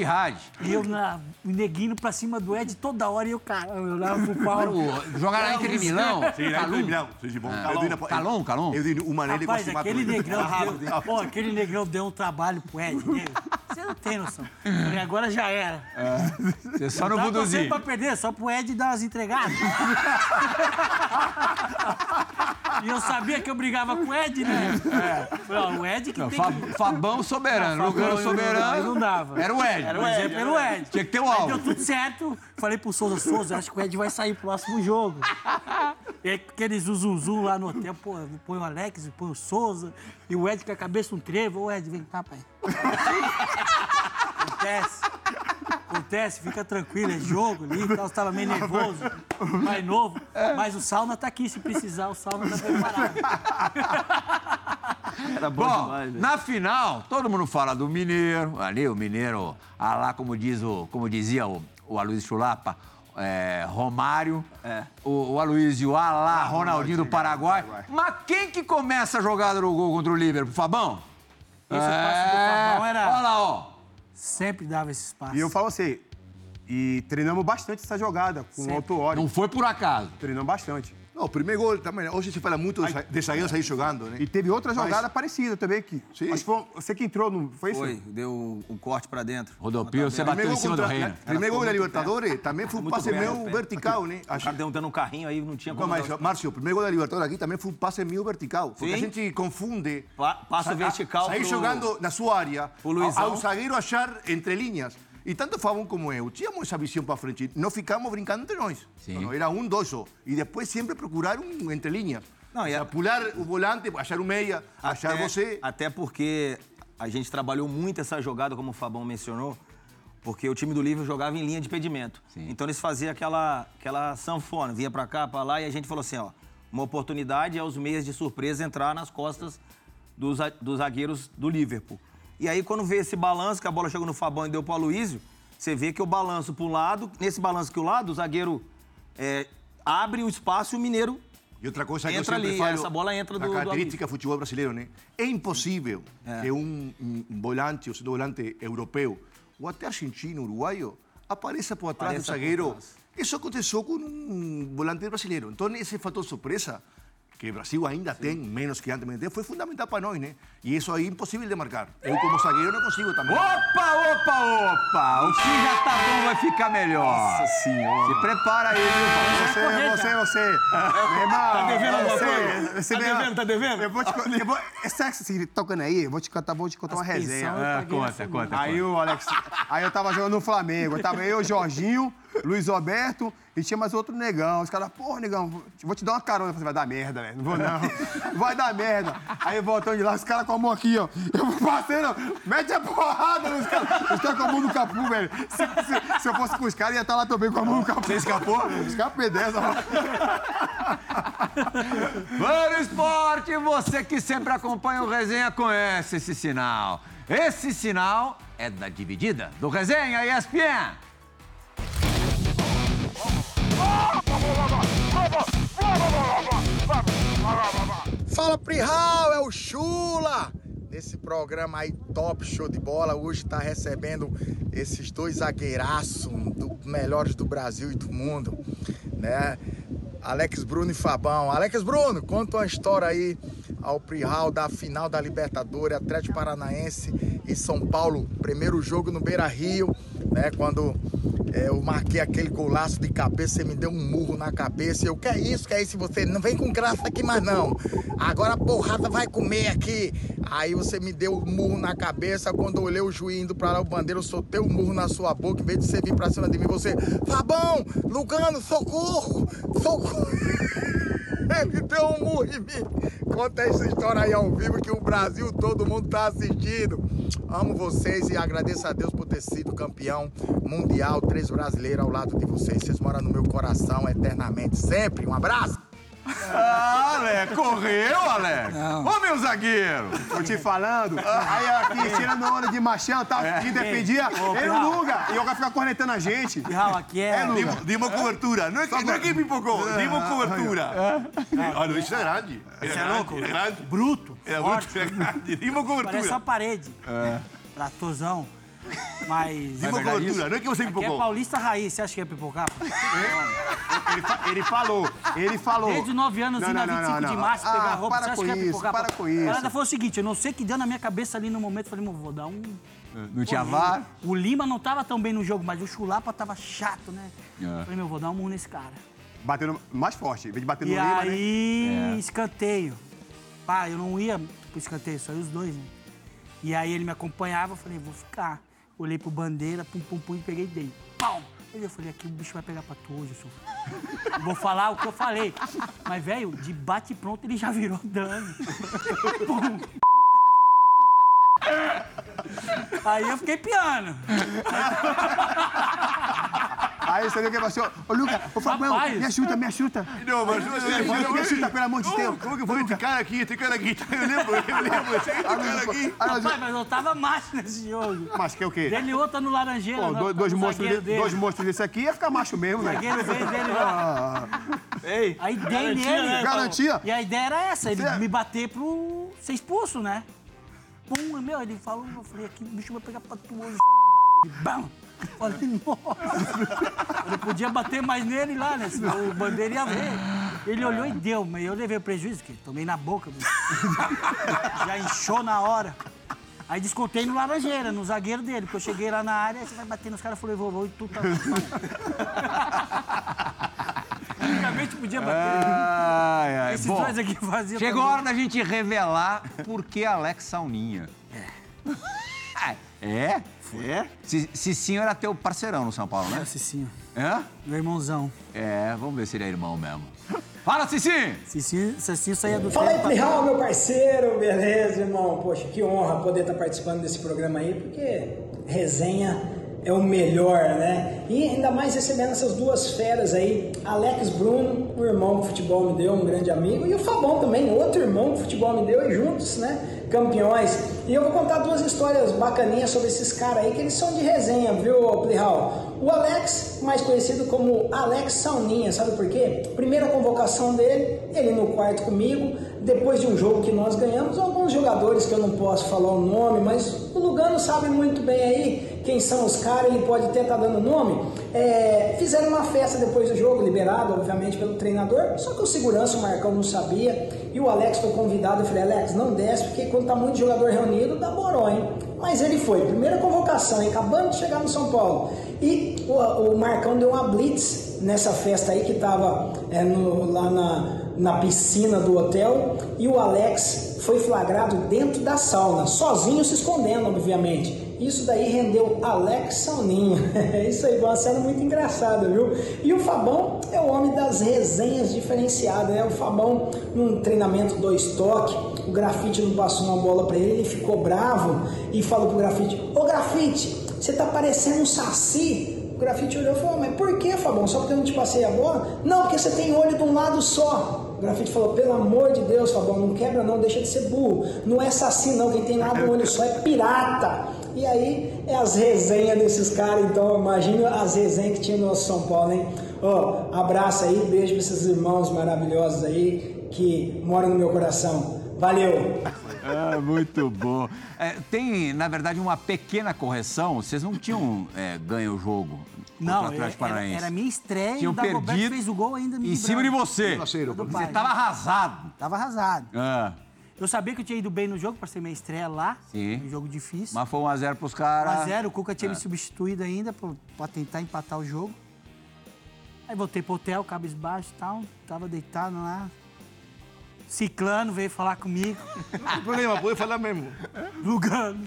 E eu, na, o neguinho pra cima do Ed toda hora, e eu, cara, eu olhava pro Paulo. O- Jogar na Inter de Milão? Sim, lá Calum. em Milão. Sim, bom. Na- Calon, Calon. Eu dei uma nele Rapaz, quase matou aquele ele. negrão, deu, pô, aquele negrão deu um trabalho pro Ed. nego. Você não tem noção. E agora já era. Você só no Tava torcendo Vuduzinho. pra perder, só pro Ed dar as entregadas. e eu sabia que eu brigava com o Ed, né? Falei, ó, o Ed que Não, tem Fa- que... Fabão soberano. Fabão, Lugano Aí soberano. não dava. Era o Ed. Era o Ed. Era o Ed. Tinha que ter um Aí alvo. deu tudo certo. Falei pro Souza, Souza, acho que o Ed vai sair pro próximo jogo. E aí, aquele zum lá no hotel, pô, põe o Alex, põe o Souza, e o Ed com a cabeça um trevo. Ô, Ed, vem cá, pai. Acontece. Acontece, fica tranquilo, é jogo ali, tal, você tava meio nervoso, mais novo. Mas o sauna tá aqui, se precisar, o sauna tá preparado. Era bom, Bom, demais, velho. na final, todo mundo fala do Mineiro. Ali, o Mineiro, ah, lá como, diz o, como dizia o, o Aloysio Chulapa, é, Romário, o, o Aloysio, ah lá, Ronaldinho do Paraguai. Mas quem que começa a jogada no gol contra o Liverpool? Fabão? Esse passe do Fabão era- Olha lá, ó. Sempre dava esse espaço. E eu falo assim, e treinamos bastante essa jogada com o Alto Ori. Não foi por acaso. Treinamos bastante. Não, o primeiro gol também. Hoje se fala muito de za- de zagueiros aí jogando, né? E teve outra Mas- jogada parecida também. Que, Sim. Que foi você que entrou, não foi, Foi, isso? deu o corte pra dentro. Rodopio, você O bateu em cima do primeiro gol da Libertadores também foi um passe perto. vertical, né? O cara deu dando um carrinho aí, não tinha Não, como... mas, Márcio, o primeiro gol da Libertadores aqui também foi um passe meu vertical. Porque Sim. a gente confunde. Pa- passo vertical Sair pro- jogando na sua área, pro Luizão. ao zagueiro achar entre linhas. E tanto o Fabão como eu tínhamos essa visão para frente. Não ficamos brincando entre nós. Sim. Era um, dois só. E depois sempre procurar um entre linhas. Não, e Ou a- pular o volante, achar o meia, achar Até- você. Até porque a gente trabalhou muito essa jogada, como o Fabão mencionou, porque o time do Liverpool jogava em linha de impedimento. Então eles faziam aquela, aquela sanfona, vinha pra cá, pra lá, e a gente falou assim, ó, uma oportunidade é os meias de surpresa entrar nas costas dos, dos zagueiros do Liverpool. E aí quando vê esse balanço, que a bola chegou no Fabão e deu pro Aloysio, você vê que o balanço pro lado, nesse balanço que o lado, o zagueiro é, abre o espaço e o Mineiro E outra coisa que Entra eu sempre ali, falo, essa bola entra do- característica do futebol brasileiro, né? É impossível que um, um volante, ou segundo volante europeu, ou até argentino, uruguaio, apareça por atrás Apareça do zagueiro. Isso aconteceu com um volante brasileiro. Então, esse fator surpresa, que o Brasil ainda tem, menos que antes, foi fundamental para nós, né? E isso aí é impossível de marcar. Eu, como zagueiro, não consigo também. Opa, opa, opa! O que já tá bom vai ficar melhor. Nossa senhora. Se prepara aí, viu? Você, você, você. Meu irmão. Tá devendo alguma você, coisa? Você Tá devendo, tá devendo? Eu vou te contar. Vou, você tocando aí? Eu vou te contar, vou te contar uma resenha. Ah, conta, conta, Aí o Alex. Aí eu tava jogando no Flamengo. Tava eu, Jorginho, Luiz Roberto e tinha mais outro negão. Os caras, porra, negão, vou- vou te dar uma carona. Eu falei, vai dar merda, velho. Não vou não. Vai dar merda. Aí voltando de lá, os caras com a mão aqui, ó. Eu passei, não. Mete a porrada nos caras. Os caras com a mão no capu, velho. Se, se- se eu fosse com os caras, ia estar lá também com a mão no capu. Você escapou? Escapei dessa. Mano Esporte, você que sempre acompanha o Resenha conhece esse sinal. Esse sinal é da dividida do Resenha ESPN. Fala Prihal, é o Chula! Nesse programa aí top, show de bola, hoje tá recebendo esses dois zagueiraços, do, melhores do Brasil e do mundo, né? Alex Bruno e Fabão. Alex Bruno, conta uma história aí ao Prihal da final da Libertadores, Atlético Paranaense e São Paulo, primeiro jogo no Beira Rio, né? Quando é, eu marquei aquele golaço de cabeça, você me deu um murro na cabeça. Eu, que é isso, que é isso? Você não vem com graça aqui mais não. Agora a porrada vai comer aqui. Aí você me deu um murro na cabeça. Quando eu olhei o juiz indo pra lá, o bandeiro, eu soltei o um murro na sua boca. Em vez de você vir pra cima de mim, você, Fabão, Lugano, socorro, socorro. Ele deu um murro em mim. Conta essa história aí ao vivo que o Brasil, todo mundo tá assistindo. Amo vocês e agradeço a Deus por ter sido campeão mundial, três brasileiros ao lado de vocês. Vocês moram no meu coração eternamente, sempre. Um abraço. Ah, Alex, correu, Alex? Ô, meu zagueiro! Tô te falando. Aí aqui, tirando onda de machão, tá? Que defendia. Ele não luga. E o cara fica cornetando a gente. Pirral, aqui é. Dimos, dimos cobertura. Não é que, não é que pipocou, dimos cobertura. Olha, isso é grande. Isso é louco? É grande. bruto. É forte, muito é grande. Dimos Parece uma cobertura. parede. Tratozão. Mas. Dimos cobertura. Não é que você Aqui é pipocou. paulista raiz. Você acha que é pipocar? Ele, fa- ele falou. Ele falou. Desde 9 anos, Não, indo a não, 25 não, de não. março, Ah, pegar roupa. para Você acha com que é isso, pipocar? para com isso. A parada foi o seguinte, eu não sei o que deu na minha cabeça ali no momento. Falei, mano, vou dar um... Não tinha VAR? O Lima não tava tão bem no jogo, mas o Chulapa tava chato, né? É. Falei, meu, vou dar um murro nesse cara. Batendo mais forte. Em vez de bater no E Lima, né? aí, escanteio. Pá, eu não ia pro escanteio, só ia os dois, né? E aí ele me acompanhava, eu falei, vou ficar. Olhei pro bandeira, pum, pum, pum, e peguei e dei. Pau! Aí eu falei, aqui o bicho vai pegar pra tu hoje, senhor. Vou falar o que eu falei. Mas, velho, de bate pronto ele já virou dano. Pum. Aí eu fiquei piano. Aí você viu que ele falou assim, ô Lucas, ô Fabão, Rapaz. me ajuda, me ajuda. Não, mas Me ajuda, me ajuda, pelo amor de Deus. Como que foi esse cara aqui, esse cara aqui? Eu lembro, eu lembro, esse cara aqui. Ah, mas- Rapaz, mas eu tava macho nesse jogo. Mas que é o quê? Dele outra no Laranjeira. Pô, não, dois, dois, monstros, de- dois monstros desse aqui ia ficar macho mesmo, velho. zagueiro veio dele lá. Ei, Aí dei garantia, nele. né, Garantia. E a ideia era essa, ele Cê- me bater pro ser expulso, né? Pum, meu, ele falou, eu falei, aqui o bicho vai pegar pra tu hoje, seu arrombado. Ele, bam! Falei, nossa! Eu não podia bater mais nele lá, né? Senão o bandeira ia ver. Ele olhou e deu, mas eu levei o prejuízo, que tomei na boca. Já inchou na hora. Aí descontei no Laranjeira, no zagueiro dele, porque eu cheguei lá na área, você vai bater nos caras, falei, vovô, e tu tá... Antigamente podia bater. Ai, ai. Esses Bom, dois aqui faziam chegou a hora da gente revelar por que Alex Sauninha. É? É? É? Cicinho era teu parceirão no São Paulo, né? Cicinho, É? meu irmãozão. É, vamos ver se ele é irmão mesmo. Fala, Cicinho! Cicinho, Cicinho saía do Fala aí, pra- Plihal, meu parceiro, beleza, irmão? Poxa, que honra poder estar participando desse programa aí, porque resenha é o melhor, né? E ainda mais recebendo essas duas feras aí, Alex Bruno, um irmão que o futebol me deu, um grande amigo, e o Fabão também, outro irmão que o futebol me deu, e juntos, né? Campeões. E eu vou contar duas histórias bacaninhas sobre esses caras aí, que eles são de resenha, viu, Plihal? O Alex, mais conhecido como Alex Sauninha, sabe por quê? Primeira convocação dele, ele no quarto comigo, depois de um jogo que nós ganhamos, alguns jogadores que eu não posso falar o nome, mas o Lugano sabe muito bem aí quem são os caras, ele pode até estar dando nome. É, fizeram uma festa depois do jogo, liberado, obviamente, pelo treinador, só que o segurança, o Marcão, não sabia, e o Alex foi convidado, eu falei, Alex, não desce, porque quando tá muito jogador reunido, dá boró, hein? Mas ele foi, primeira convocação, hein? acabando de chegar no São Paulo. E o, o Marcão deu uma blitz nessa festa aí que tava é, no- lá na, na piscina do hotel e o Alex foi flagrado dentro da sauna, sozinho se escondendo, obviamente. Isso daí rendeu Alex Sauninho. Isso aí, uma cena muito engraçada, viu? E o Fabão é o homem das resenhas diferenciadas, né? O Fabão, num treinamento dois toques, o grafite não passou uma bola pra ele, ele ficou bravo e falou pro grafite: Ô grafite, você tá parecendo um saci. O grafite olhou e falou: Mas por que, Fabão? Só porque eu não te passei a bola? Não, porque você tem olho de um lado só. O grafite falou: Pelo amor de Deus, Fabão, não quebra não, deixa de ser burro. Não é saci, não. Quem tem nada um olho só é pirata. E aí é as resenhas desses caras, então imagina as resenhas que tinha no nosso São Paulo, hein? Ó, abraço aí, beijo pra esses irmãos maravilhosos aí que moram no meu coração. Valeu! Ah, muito bom. É, tem, na verdade, uma pequena correção. Vocês não tinham é, ganho o jogo contra o Não, Atlético era, Paranaense. era minha estreia Tinham e o Dagoberto perdido fez o gol ainda me em cima de você. Você tava arrasado. Tava arrasado. Ah, Eu sabia que eu tinha ido bem no jogo para ser minha estreia lá. Sim. Um jogo difícil. mas foi 1x0 pros caras. 1x0, o Cuca É. tinha me substituído ainda para tentar empatar o jogo. Aí voltei pro hotel, cabisbaixo e tal. Tava deitado lá. Ciclano veio falar comigo. Não tem problema, pode falar mesmo. Lugano.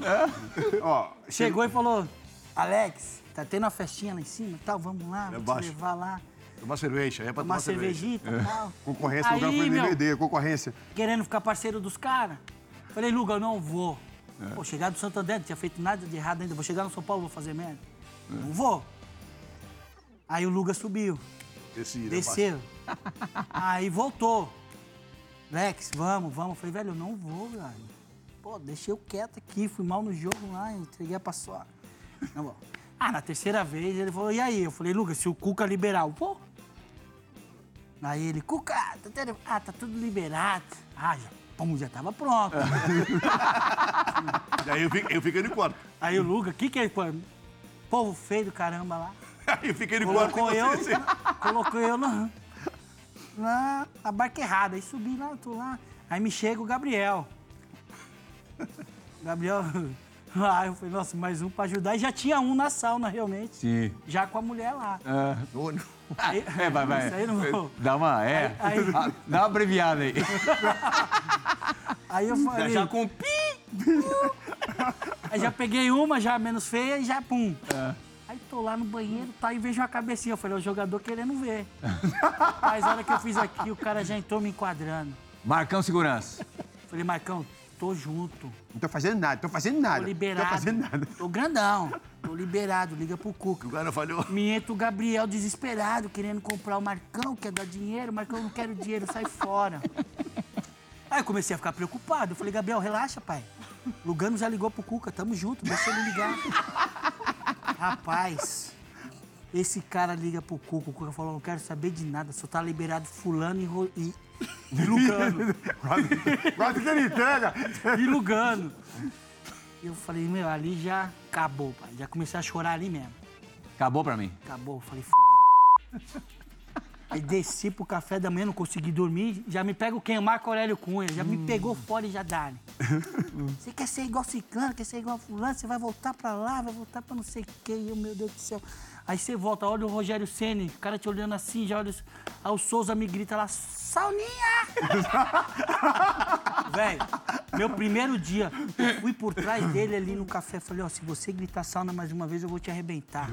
Ó, Chegou e falou: Alex, tá tendo uma festinha lá em cima e tal, vamos lá, vou te levar lá. Tomar cerveja, é pra Tomar tomar cervejita e tal. Concorrência, o Aí, lugar foi meu, concorrência. querendo ficar parceiro dos caras. Falei, Luga, eu não vou. Pô, chegar do Santander, não tinha feito nada de errado ainda. Vou chegar no São Paulo, vou fazer merda. Não vou. Aí o Luga subiu, Decide, desceu. Aí voltou. Lex, vamos, vamos. Falei, velho, eu não vou, velho. Pô, deixei eu quieto aqui, fui mal no jogo lá, entreguei a paçoca. Não vou. Ah, na terceira vez ele falou, e aí? Eu falei, Lucas, se o Cuca liberar, eu vou. Aí ele, Cuca, tá tendo... ah, tá tudo liberado. Ah, já, pum, já tava pronto. E aí eu eu fiquei no quarto. Aí o Luca, o que que é? pô, Povo feio do caramba lá. Aí eu fiquei no quarto. Colocou eu, você, assim. colocou eu na, na, na barca errada. Aí subi lá, tô lá. Aí me chega o Gabriel. Gabriel, ah, eu falei, nossa, mais um pra ajudar. E já tinha um na sauna, realmente. Sim. Já com a mulher lá. Não. É, vai, vai. Isso aí não vou. Dá uma, é. Aí- aí- Dá uma abreviada aí. Aí eu falei. Já com pi. Aí já peguei uma, já menos feia, e já pum. Aí tô lá no banheiro, tá, e vejo uma cabecinha. Eu falei, o jogador querendo ver. Mas a hora que eu fiz aqui, o cara já entrou me enquadrando. Marcão Segurança. Falei, Marcão, tô junto. Não tô fazendo nada, tô fazendo nada. Tô liberado. Tô fazendo nada. Tô grandão. Tô liberado, liga pro Cuca. O cara falhou. Me entra o Gabriel desesperado, querendo comprar o Marcão, quer dar dinheiro. Marcão, não quero dinheiro, sai fora. Aí eu comecei a ficar preocupado. Eu falei, Gabriel, relaxa, pai. Lugano já ligou pro Cuca, tamo junto, deixa ele ligar. Rapaz, esse cara liga pro Cuca, o Cuca falou, não quero saber de nada, só tá liberado fulano e, Ro- e, e Lugano. Quase que ele entrega. e Lugano. E eu falei, meu, ali já acabou, pai. Já comecei a chorar ali mesmo. Acabou pra mim. Acabou, falei, fudeu. Aí desci pro café da manhã, não consegui dormir. Já me pega o quem? O Marco Aurélio Cunha. Já me pegou fora e já dá. Você quer ser igual ciclano, quer ser igual fulano, você vai voltar pra lá, vai voltar pra não sei o quê. Eu, meu Deus do céu. Aí você volta, olha o Rogério Ceni, o cara te olhando assim, já olha. Aí o Souza me grita lá, Sauninha! Velho, meu primeiro dia, eu fui por trás dele ali no café. Falei, ó, se você gritar sauna mais uma vez, eu vou te arrebentar.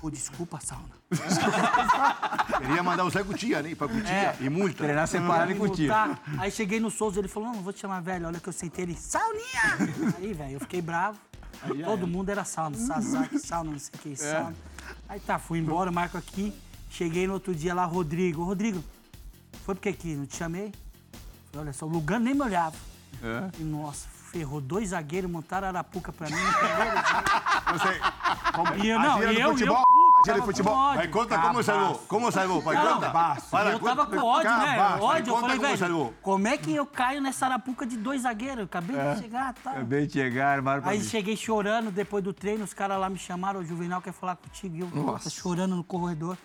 Pô, desculpa, sauna. Quería mandar usar cuchilla, ¿no? Para cuchilla y multa. Treinar separado Me cutia. multar. Aí cheguei no Souza, ele falou, não, não vou te chamar velho, olha que eu sentei ele, sauninha! Aí, velho, eu fiquei bravo. Todo mundo era sauna, Sasaki, sauna, não sei o que, sauna. Aí tá, fui embora, marco aqui. Cheguei no outro dia lá, Rodrigo. Rodrigo, foi porque aqui, não te chamei? Falei, olha só, o Lugano nem me olhava. E, nossa, ferrou dois zagueiros, montaram arapuca pra mim. Você, E eu, não, e eu, e eu, do futebol. com ódio. Vai, conta cómo salvó. ¿Cómo salvó? Vai, Não, conta. Para, eu tava com ódio, né? Ódio. Eu falei, como velho, salvou. como é que eu caio nessa arapuca de dois zagueiros? Acabei de chegar e tal. Acabei de chegar, armaram pra Aí mim. cheguei chorando, depois do treino, os caras lá me chamaram, o Juvenal quer falar contigo, e eu nossa, chorando no corredor.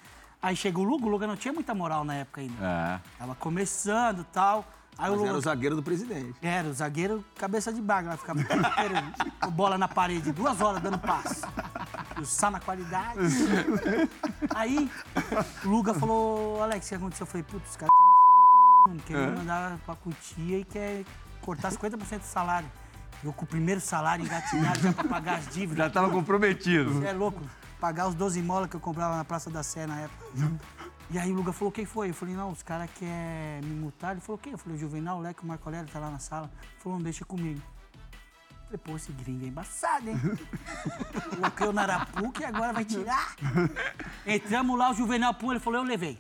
Aí chegou o Lugo, o Luga não tinha muita moral na época ainda. É. Tava começando e tal. Aí o Mas era o zagueiro do presidente. Era, o zagueiro cabeça de baga, com bola na parede, duas horas dando passe. O sal na qualidade. Aí o Luga falou, Alex, o que aconteceu? Eu falei, putz, os caras querem me fuder, mano. Querem me mandar pra cutia e quer cortar 50% do salário. Eu com o primeiro salário engatilhado já pra pagar as dívidas. Já tava comprometido. Você é louco? Pagar os 12 molas que eu comprava na Praça da Sé na época. E aí o Luga falou, quem foi? Eu falei, não, os caras querem me multar. Ele falou, quem? Eu falei, o Juvenal, o Leque, o Marco Aurélio tá lá na sala. Ele falou, não, deixa comigo. Pô, esse gringo é embaçado, hein? Coloquei o Narapuca e agora vai tirar. Entramos lá, o Juvenal pum, ele falou, eu levei.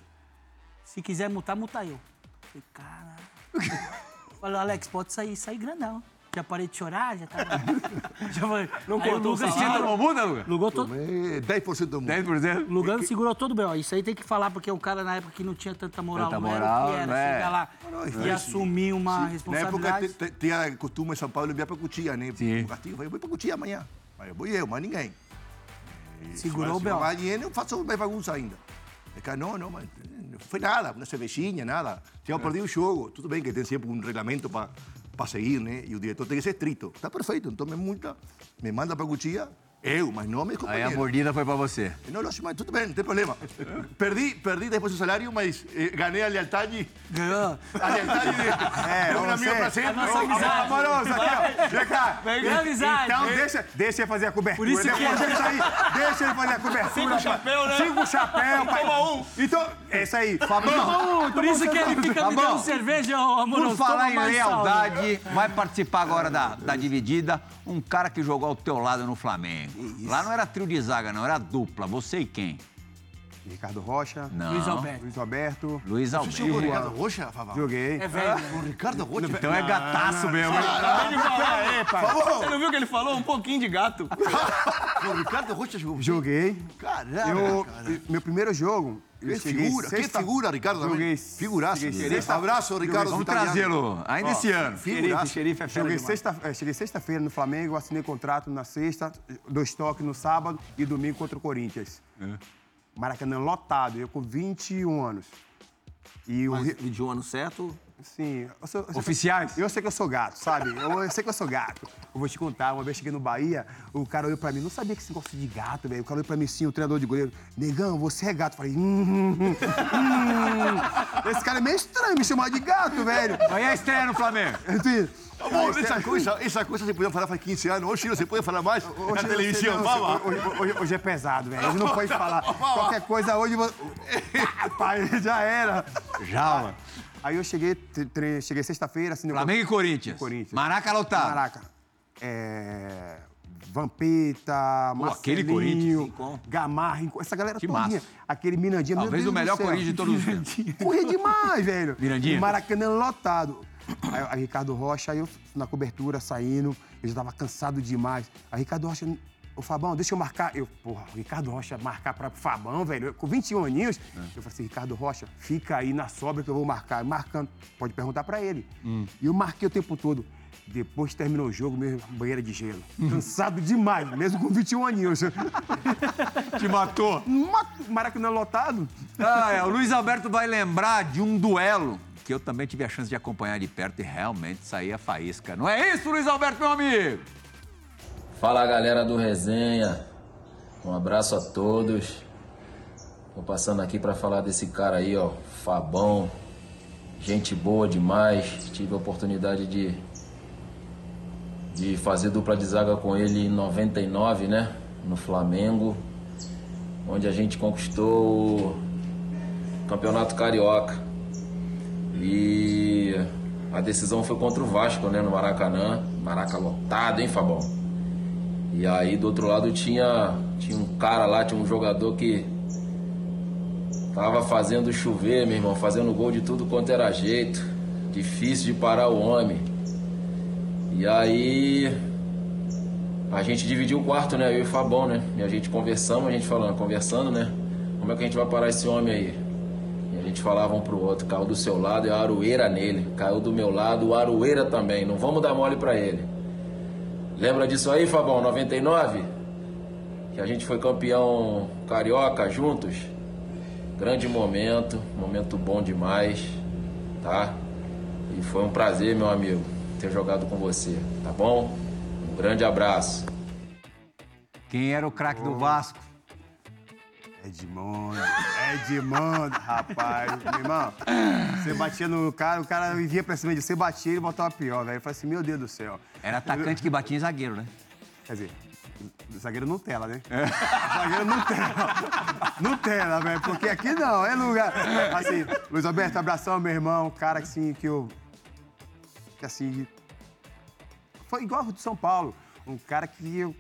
Se quiser multar, multa eu. Falei, caralho. Falei, Alex, pode sair, sair grandão. Já parei de chorar, já tava... Já foi. Não cortou o Luga salário? segurou- Não muda, Luga? Lugou todo... Eh, 10% de multa. 10%? Lugano segurou todo bem. ó. Isso aí tem que falar, porque é um cara na época que não tinha tanta moral. Tanta não moral, era o que era. né? Chegar lá e assumir uma Na época responsabilidade. te- te- tinha costume em São Paulo enviar para cuchilla, né? Sim. O castigo, eu falei, vou para cuchilla amanhã. Mas vou eu, mais ninguém. E Segurou o se B.O. vai dinheiro, eu faço mais bagunça ainda. É que, não, não, mas não foi nada, uma cervejinha, nada. Tínhamos perdido o jogo. Tudo bem que tem sempre um regulamento para para seguir, né? E o diretor tem que ser estrito. Está perfeito, então me multa, me manda para cuchilla, eu, mas não meus Aí a mordida foi pra você. Não, não, mas tudo bem, não tem problema. Perdi, perdi depois o salário, mas eh, ganhei a lealdade. Ganhou. A lealdade de, É, de um amigo para sempre. a nossa Oh, amizade. Amoroso, aqui, ó. Vem cá. Ganhou amizade. Então, deixa, deixa ele fazer a cobertura. Por isso que Depois ele sair, deixa ele fazer a cobertura. Cinco chapéu, né? Cinco chapéu. pai. Toma um. Então, é isso aí. Bom, por isso que ele fica me dando cerveja, amoroso. Por falar em lealdade, vai participar agora da, da dividida um cara que jogou ao teu lado no Flamengo. Lá não era trio de zaga, não, era dupla. Você e quem? Ricardo Rocha. Não. Luiz Alberto. Luiz Alberto. Luiz Você jogou Alberto. Ricardo Rocha, Fabão? Joguei. É velho. O Ricardo Rocha? Então é gataço mesmo. hein? Você não viu o que ele falou? Um pouquinho de gato. O Ricardo Rocha jogou. Joguei. Caramba, Eu, cara. meu primeiro jogo. Que figura, que sexta- figura, Ricardo. também. Joguei. Figuraço. cheguei Sexta- Abraço, Ricardo. Vamos trazê-lo ainda esse ano. Xerife é Joguei demais. sexta, eh, cheguei sexta-feira no Flamengo, assinei contrato na sexta, dois toques no sábado e domingo contra o Corinthians. Maracanã lotado, eu com 21 anos. E o, Mas Ri- de um ano certo, Sim. Eu sou- eu sei- Oficiais? Eu sei que eu sou gato, sabe? Eu, eu sei que eu sou gato. Eu vou te contar, uma vez cheguei no Bahia, o cara olhou pra mim, não sabia que esse negócio de gato, velho. O cara olhou pra mim assim, o treinador de goleiro, negão, você é gato. Eu falei, hum, hum, hum, hum. Esse cara é meio estranho me chamar de gato, velho. Aí a estreia no Flamengo. Assim, Amor, essa coisa, essa coisa se podia falar faz 15 anos. Hoje se pode falar mais na Hoje, televisão. não, hoje, hoje- hoje é pesado, velho. Hoje não pode falar. Qualquer coisa hoje. Pai, já era. Já, mano. Aí eu cheguei, tre- cheguei sexta-feira, assim. Flamengo e Corinthians. Corinthians. Maraca lotado. Maraca. É. Vampeta, Pô, aquele Rincon. Gamarra, essa galera Que todinha. massa. Aquele Mirandinha, Talvez o melhor. Corinthians de todos os tempos. Corria demais, velho. Mirandinha? Maracanã lotado. Aí, aí Ricardo Rocha, aí eu na cobertura, saindo, eu já tava cansado demais. Aí Ricardo Rocha, ô Fabão, deixa eu marcar. Eu, porra, o Ricardo Rocha marcar pra Fabão, velho, com 21 aninhos. Eu falei assim, Ricardo Rocha, fica aí na sobra que eu vou marcar. Marcando, pode perguntar pra ele. E eu marquei o tempo todo. Depois que terminou o jogo, mesmo, banheira de gelo. Cansado demais, mesmo com 21 aninhos. Te matou. Mato- Maracanã lotado. Ah, é, o Luiz Alberto vai lembrar de um duelo que eu também tive a chance de acompanhar de perto e realmente saía faísca. Não é isso, Luiz Alberto, meu amigo? Fala galera do Resenha, um abraço a todos. Tô passando aqui para falar desse cara aí, ó, Fabão, gente boa demais. Tive a oportunidade de de fazer dupla de zaga com ele em 99, né, no Flamengo, onde a gente conquistou o Campeonato Carioca. E a decisão foi contra o Vasco, né, no Maracanã. Maraca lotado, hein, Fabão? E aí do outro lado tinha, tinha um cara lá, tinha um jogador que tava fazendo chover, meu irmão, fazendo gol de tudo quanto era jeito. Difícil de parar o homem. E aí a gente dividiu o quarto, né? Eu e o Fabão, né? E a gente conversamos, a gente falando, conversando, né? Como é que a gente vai parar esse homem aí? E a gente falava um pro outro, caiu do seu lado e a aroeira nele. Caiu do meu lado, o aroeira também. Não vamos dar mole pra ele. Lembra disso aí, Fabão? 99? Que a gente foi campeão carioca juntos? Grande momento, momento bom demais, tá? E foi um prazer, meu amigo, ter jogado com você, tá bom? Um grande abraço. Quem era o craque do Vasco? Edmundo, Edmundo, rapaz. Meu irmão, você batia no cara, o cara via pra cima de você, batia e voltava pior, velho. Eu falei assim, meu Deus do céu. Era atacante que batia em zagueiro, né? Quer dizer, zagueiro Nutella, né? Zagueiro Nutella. Nutella, velho, porque aqui não, é lugar. Assim, Luiz Alberto, abração, meu irmão. Cara, assim, que eu. Que assim. Foi igual o de São Paulo. Um cara que eu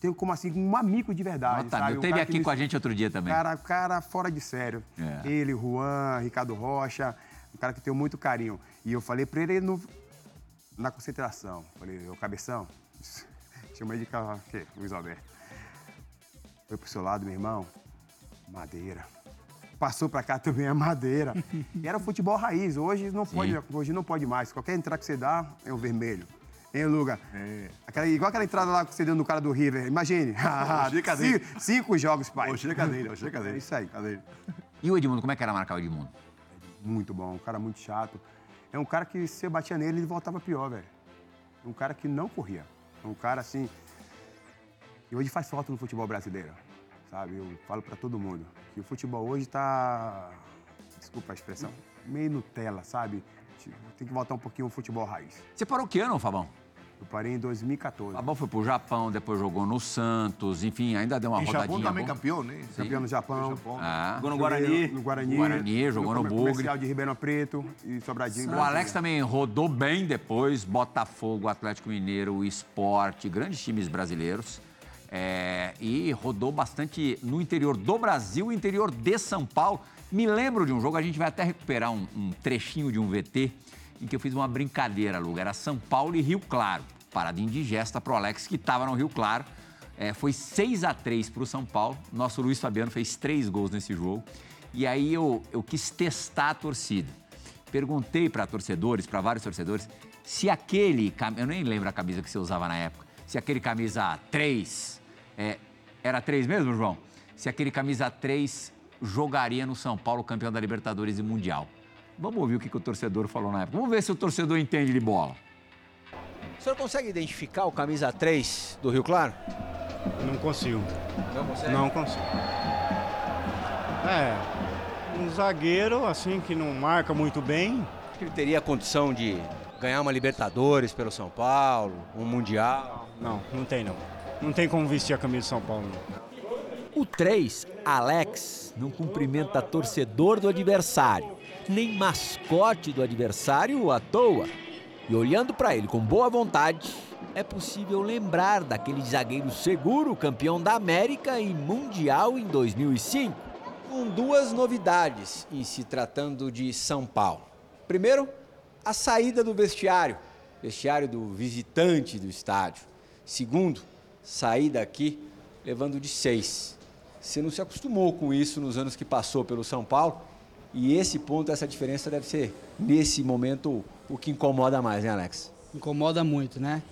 tenho como assim, um amigo de verdade. Nota sabe? Um Teve aqui me- com a gente outro dia também. Cara, cara fora de sério. É. Ele, Juan, Ricardo Rocha, um cara que tenho muito carinho. E eu falei pra ele no, na concentração. Falei, ô cabeção, chama ele de ca- que, Luiz Alberto. Foi pro seu lado, meu irmão, madeira. Passou pra cá também a madeira. E era o futebol raiz. Hoje não pode, hoje não pode mais. Qualquer entrada que você dá é o vermelho. Hein, Luga? Aquela, igual aquela entrada lá que você deu no cara do River. Imagine. Hoje é cadeira. cinco, cinco jogos, pai. Hoje é cadeira, hoje é cadeira. É isso aí. Cadeira. E o Edmundo, como é que era marcar o Edmundo? Muito bom, um cara muito chato. É um cara que se você batia nele, ele voltava pior, velho. Um cara que não corria. Um cara assim. E hoje faz falta no futebol brasileiro, sabe? Eu falo pra todo mundo que o futebol hoje tá. Desculpa a expressão. Meio Nutella, sabe? Tipo, Tem que voltar um pouquinho ao futebol raiz. Você parou que ano, Fabão? Eu parei em 2014. Fabão foi pro Japão, depois jogou no Santos, enfim, ainda deu uma E rodadinha. Japão também boa. campeão, né? Campeão no Japão. Ah. Jogou no Guarani. No Guarani. Guarani, jogou no Bugre. Comercial de Ribeirão Preto e Sobradinho. O Alex também rodou bem depois, Botafogo, Atlético Mineiro, o Esporte, grandes times brasileiros. É, e rodou bastante no interior do Brasil, interior de São Paulo. Me lembro de um jogo, a gente vai até recuperar um, um trechinho de um VT em que eu fiz uma brincadeira, Luga. Era São Paulo e Rio Claro. Parada indigesta pro Alex, que estava no Rio Claro. É, foi 6 a 3 para o São Paulo. Nosso Luiz Fabiano fez três gols nesse jogo. E aí eu, eu quis testar a torcida. Perguntei para torcedores, para vários torcedores, se aquele. Eu nem lembro a camisa que você usava na época. Se aquele camisa 3. é, era 3 mesmo, João? Se aquele camisa 3 jogaria no São Paulo, campeão da Libertadores e Mundial. Vamos ouvir o que, que o torcedor falou na época. Vamos ver se o torcedor entende de bola. O senhor consegue identificar o camisa 3 do Rio Claro? Não consigo. Não consegue? Não consigo. É, um zagueiro assim que não marca muito bem. Ele teria a condição de ganhar uma Libertadores pelo São Paulo, um Mundial? Não, não tem não. Não tem como vestir a camisa de São Paulo. Não. O 3, Alex, não cumprimenta torcedor do adversário, nem mascote do adversário à toa. E olhando para ele com boa vontade, é possível lembrar daquele zagueiro seguro, campeão da América e Mundial em 2005. Com duas novidades em se tratando de São Paulo. Primeiro, a saída do vestiário, vestiário do visitante do estádio. Segundo, sair daqui levando de seis. Você não se acostumou com isso nos anos que passou pelo São Paulo. E esse ponto, essa diferença deve ser, nesse momento, o que incomoda mais, né, Alex? incomoda muito, né?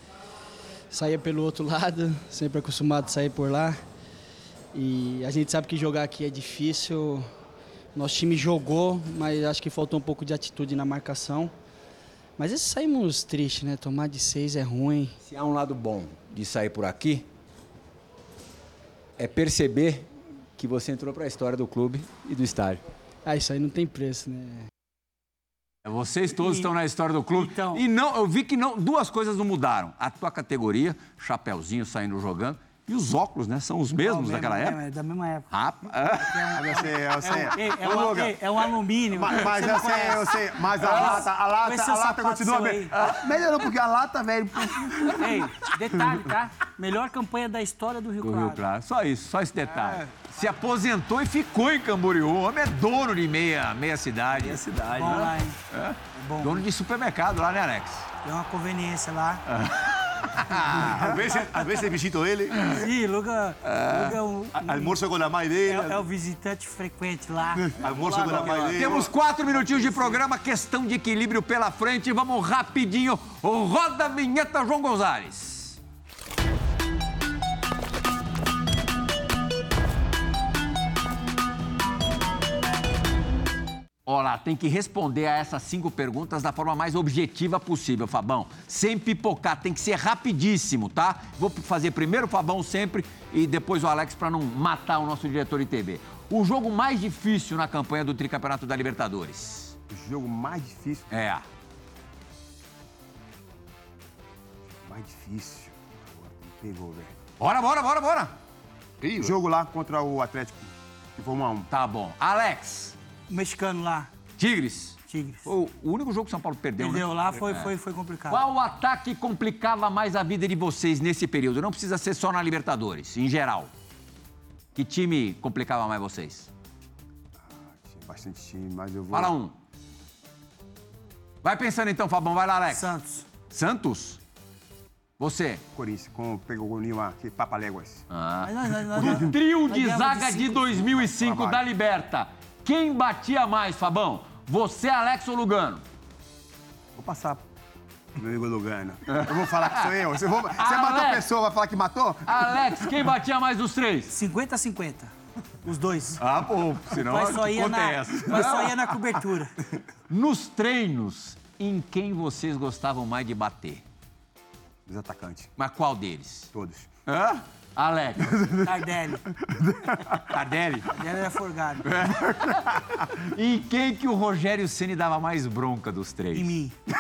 Saía pelo outro lado, sempre acostumado a sair por lá. E a gente sabe que jogar aqui é difícil. Nosso time jogou, mas acho que faltou um pouco de atitude na marcação. Mas esse saímos tristes, né? Tomar de seis é ruim. Se há um lado bom de sair por aqui, é perceber que você entrou para a história do clube e do estádio. Ah, isso aí não tem preço, né? Vocês todos E- estão na história do clube. Então- E não, eu vi que não, duas coisas não mudaram. A tua categoria, chapéuzinho saindo jogando, e os óculos, né? São os mesmos Não, daquela mesmo, época. É, da mesma época. Rapaz. Eu sei, eu sei. É, um- é, um, é um alumínio. Mas, mas eu sei, eu sei. Mas a Ah, lata, a lata, a lata continua bem. aí. Ah, Melhorou, porque a lata, velho. Ei, detalhe, tá? Melhor campanha da história do Rio Do Claro. Rio Claro. Só isso, só esse detalhe. Se aposentou e ficou em Camboriú. O homem é dono de meia, meia cidade. Meia cidade, Bom lá, hein? É? bom. Dono de supermercado lá, né, Alex? Tem uma conveniência lá. A veces, a veces visito ele, Sim, Luga, Luga é, um, a- almuerzo con la mãe é, dele, é o visitante frequente lá. almuerzo con la mãe dele. Temos quatro minutinhos de programa, questão de equilíbrio pela frente. Vamos rapidinho. Roda a vinheta, João Gonzalez. Olá, tem que responder a essas cinco perguntas da forma mais objetiva possível, Fabão. Sem pipocar, tem que ser rapidíssimo, tá? Vou fazer primeiro o Fabão sempre e depois o Alex para não matar o nosso diretor de TV. O jogo mais difícil na campanha do tricampeonato da Libertadores. O jogo mais difícil. É. Mais difícil. Agora Pegou, velho. Bora, bora, bora, bora. Jogo lá contra o Atlético, que foi 1 a 1 Tá bom. Alex. O mexicano lá. Tigres. Tigres. O, o único jogo que São Paulo perdeu, Perdeu né? lá, foi, É. foi, foi complicado. Qual ataque complicava mais a vida de vocês nesse período? Não precisa ser só na Libertadores, em geral. Que time complicava mais vocês? Tinha bastante time, mas eu vou. Fala um. Vai pensando então, Fabão. Vai lá, Alex. Santos. Santos? Você? Corinthians, com, pegou o Nil aqui, Papaléguas. Ah. Mas nós- nós- nós- O trio de zaga de cinco. 2005 da. Liberta. Quem batia mais, Fabão? Você, Alex ou Lugano? Vou passar pro meu amigo Lugano. Eu vou falar que sou eu. Você, vou, você matou a pessoa, vai falar que matou? Alex, quem batia mais dos três? 50 a 50. Os dois. Ah, pô, senão Mas só ia, conta na, mas só ia na cobertura. Nos treinos, em quem vocês gostavam mais de bater? Os atacantes. Mas qual deles? Todos. Hã? Alex. Tardelli. Tardelli. Tardelli era forgado. Em quem que o Rogério Ceni dava mais bronca dos três? Em mim.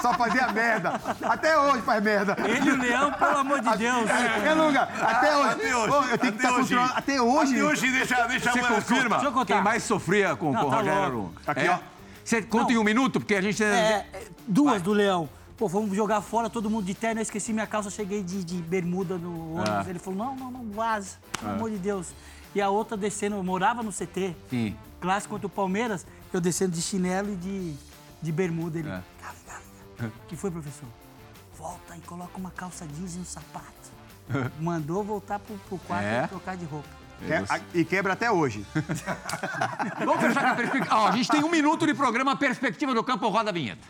Só fazia merda. Até hoje faz merda. Ele e o Leão, pelo amor de Deus. É, Luga, até hoje. Até hoje. Ô, eu tenho que Até estar hoje. controlando. Até hoje. Até hoje, deixa, deixa Você eu- confirma? Deixa eu contar. Quem mais sofria com, Não, com o tá Rogério? louco. Aqui, É? ó. Você conta em um minuto, porque a gente... É, é, duas do Leão. Pô, vamos jogar fora, todo mundo de terno. Eu esqueci minha calça, cheguei de, de bermuda no ônibus. Ah. Ele falou: não, não, não, vaza, pelo amor de Deus. E a outra descendo, eu morava no CT, Sim. clássico contra o Palmeiras, eu descendo de chinelo e de, de bermuda. Ele, É. Que foi, professor? Volta e coloca uma calça jeans e um sapato. Mandou voltar pro, pro quarto É? e trocar de roupa. Que- E quebra até hoje. Vamos fechar com a perspectiva. Ó, a gente tem um minuto de programa Perspectiva do Campo, roda a vinheta.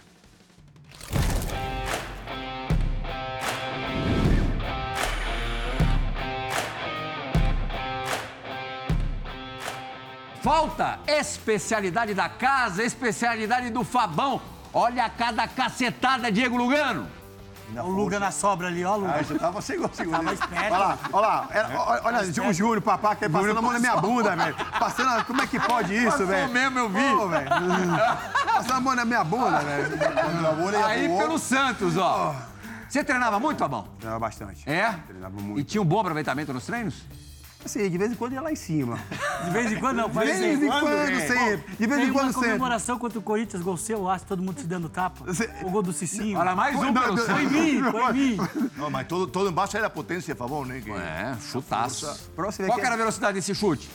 Falta especialidade da casa, especialidade do Fabão. Olha cada cacetada, Diego Lugano. Olha o Luga na sobra ali, ó, Luga. Ah, já tava seguro, seguro. Tava esperto. Olha lá, olha lá. Era- olha, olha, o Júnior, papá, que é passando a mão na minha bunda, velho. Passando, a- como é que pode isso, Passou velho? mesmo, eu vi. Pô, velho. Passando a mão na minha bunda, velho. Aí pelo Santos, ó. Você treinava muito, Fabão? Treinava bastante. É? Treinava E muito. tinha um bom aproveitamento nos treinos? Assim, de vez em quando ia lá em cima. De vez em quando não, De faz vez em quando, sempre. De vez Tem em quando uma sempre. comemoração contra o Corinthians, gol seu, eu acho, todo mundo se dando tapa. O gol do Cicinho. Olha, mais um Não, pelo não, Foi em mim, foi em mim. Não, mas todo, todo em base era potência, por favor, né? Que- É, chutaço. Você ver Qual que era a é- velocidade desse chute?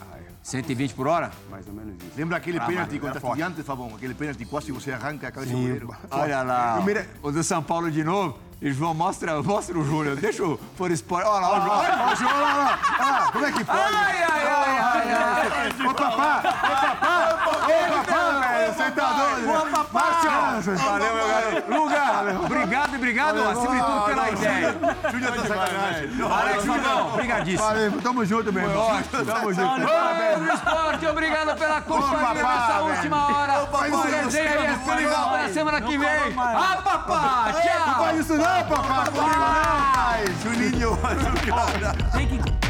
Ah, é. 120 por hora? Mais ou menos isso. Lembra aquele Ah, pênalti mas contra era forte. estudiantes? Aquele pênalti quase você arranca a cabeça do goleiro. Olha lá. O do São Paulo de novo. E João, mostra, mostra o Júnior. Deixa o For Sport. Olha lá, olha lá. Olha, olha, olha lá, olha lá. Como é que pode? Ai, ai, ai, ai, ai. Ô, papá! Ô, papá! Ô, papá, apresentadores. Boa, papai. Valeu, meu garoto. Luga, obrigado e obrigado, acima de tudo, pela ideia. Júnior tá sacanagem. Alex Judão, obrigadíssimo. Valeu, tamo junto, meu irmão. Tamo junto. Do esporte, obrigado pela companhia nessa última hora. O resenha e na semana que vem. Ah, papá, Não tchau. faz isso não. Comigo não. Juninho, Tem que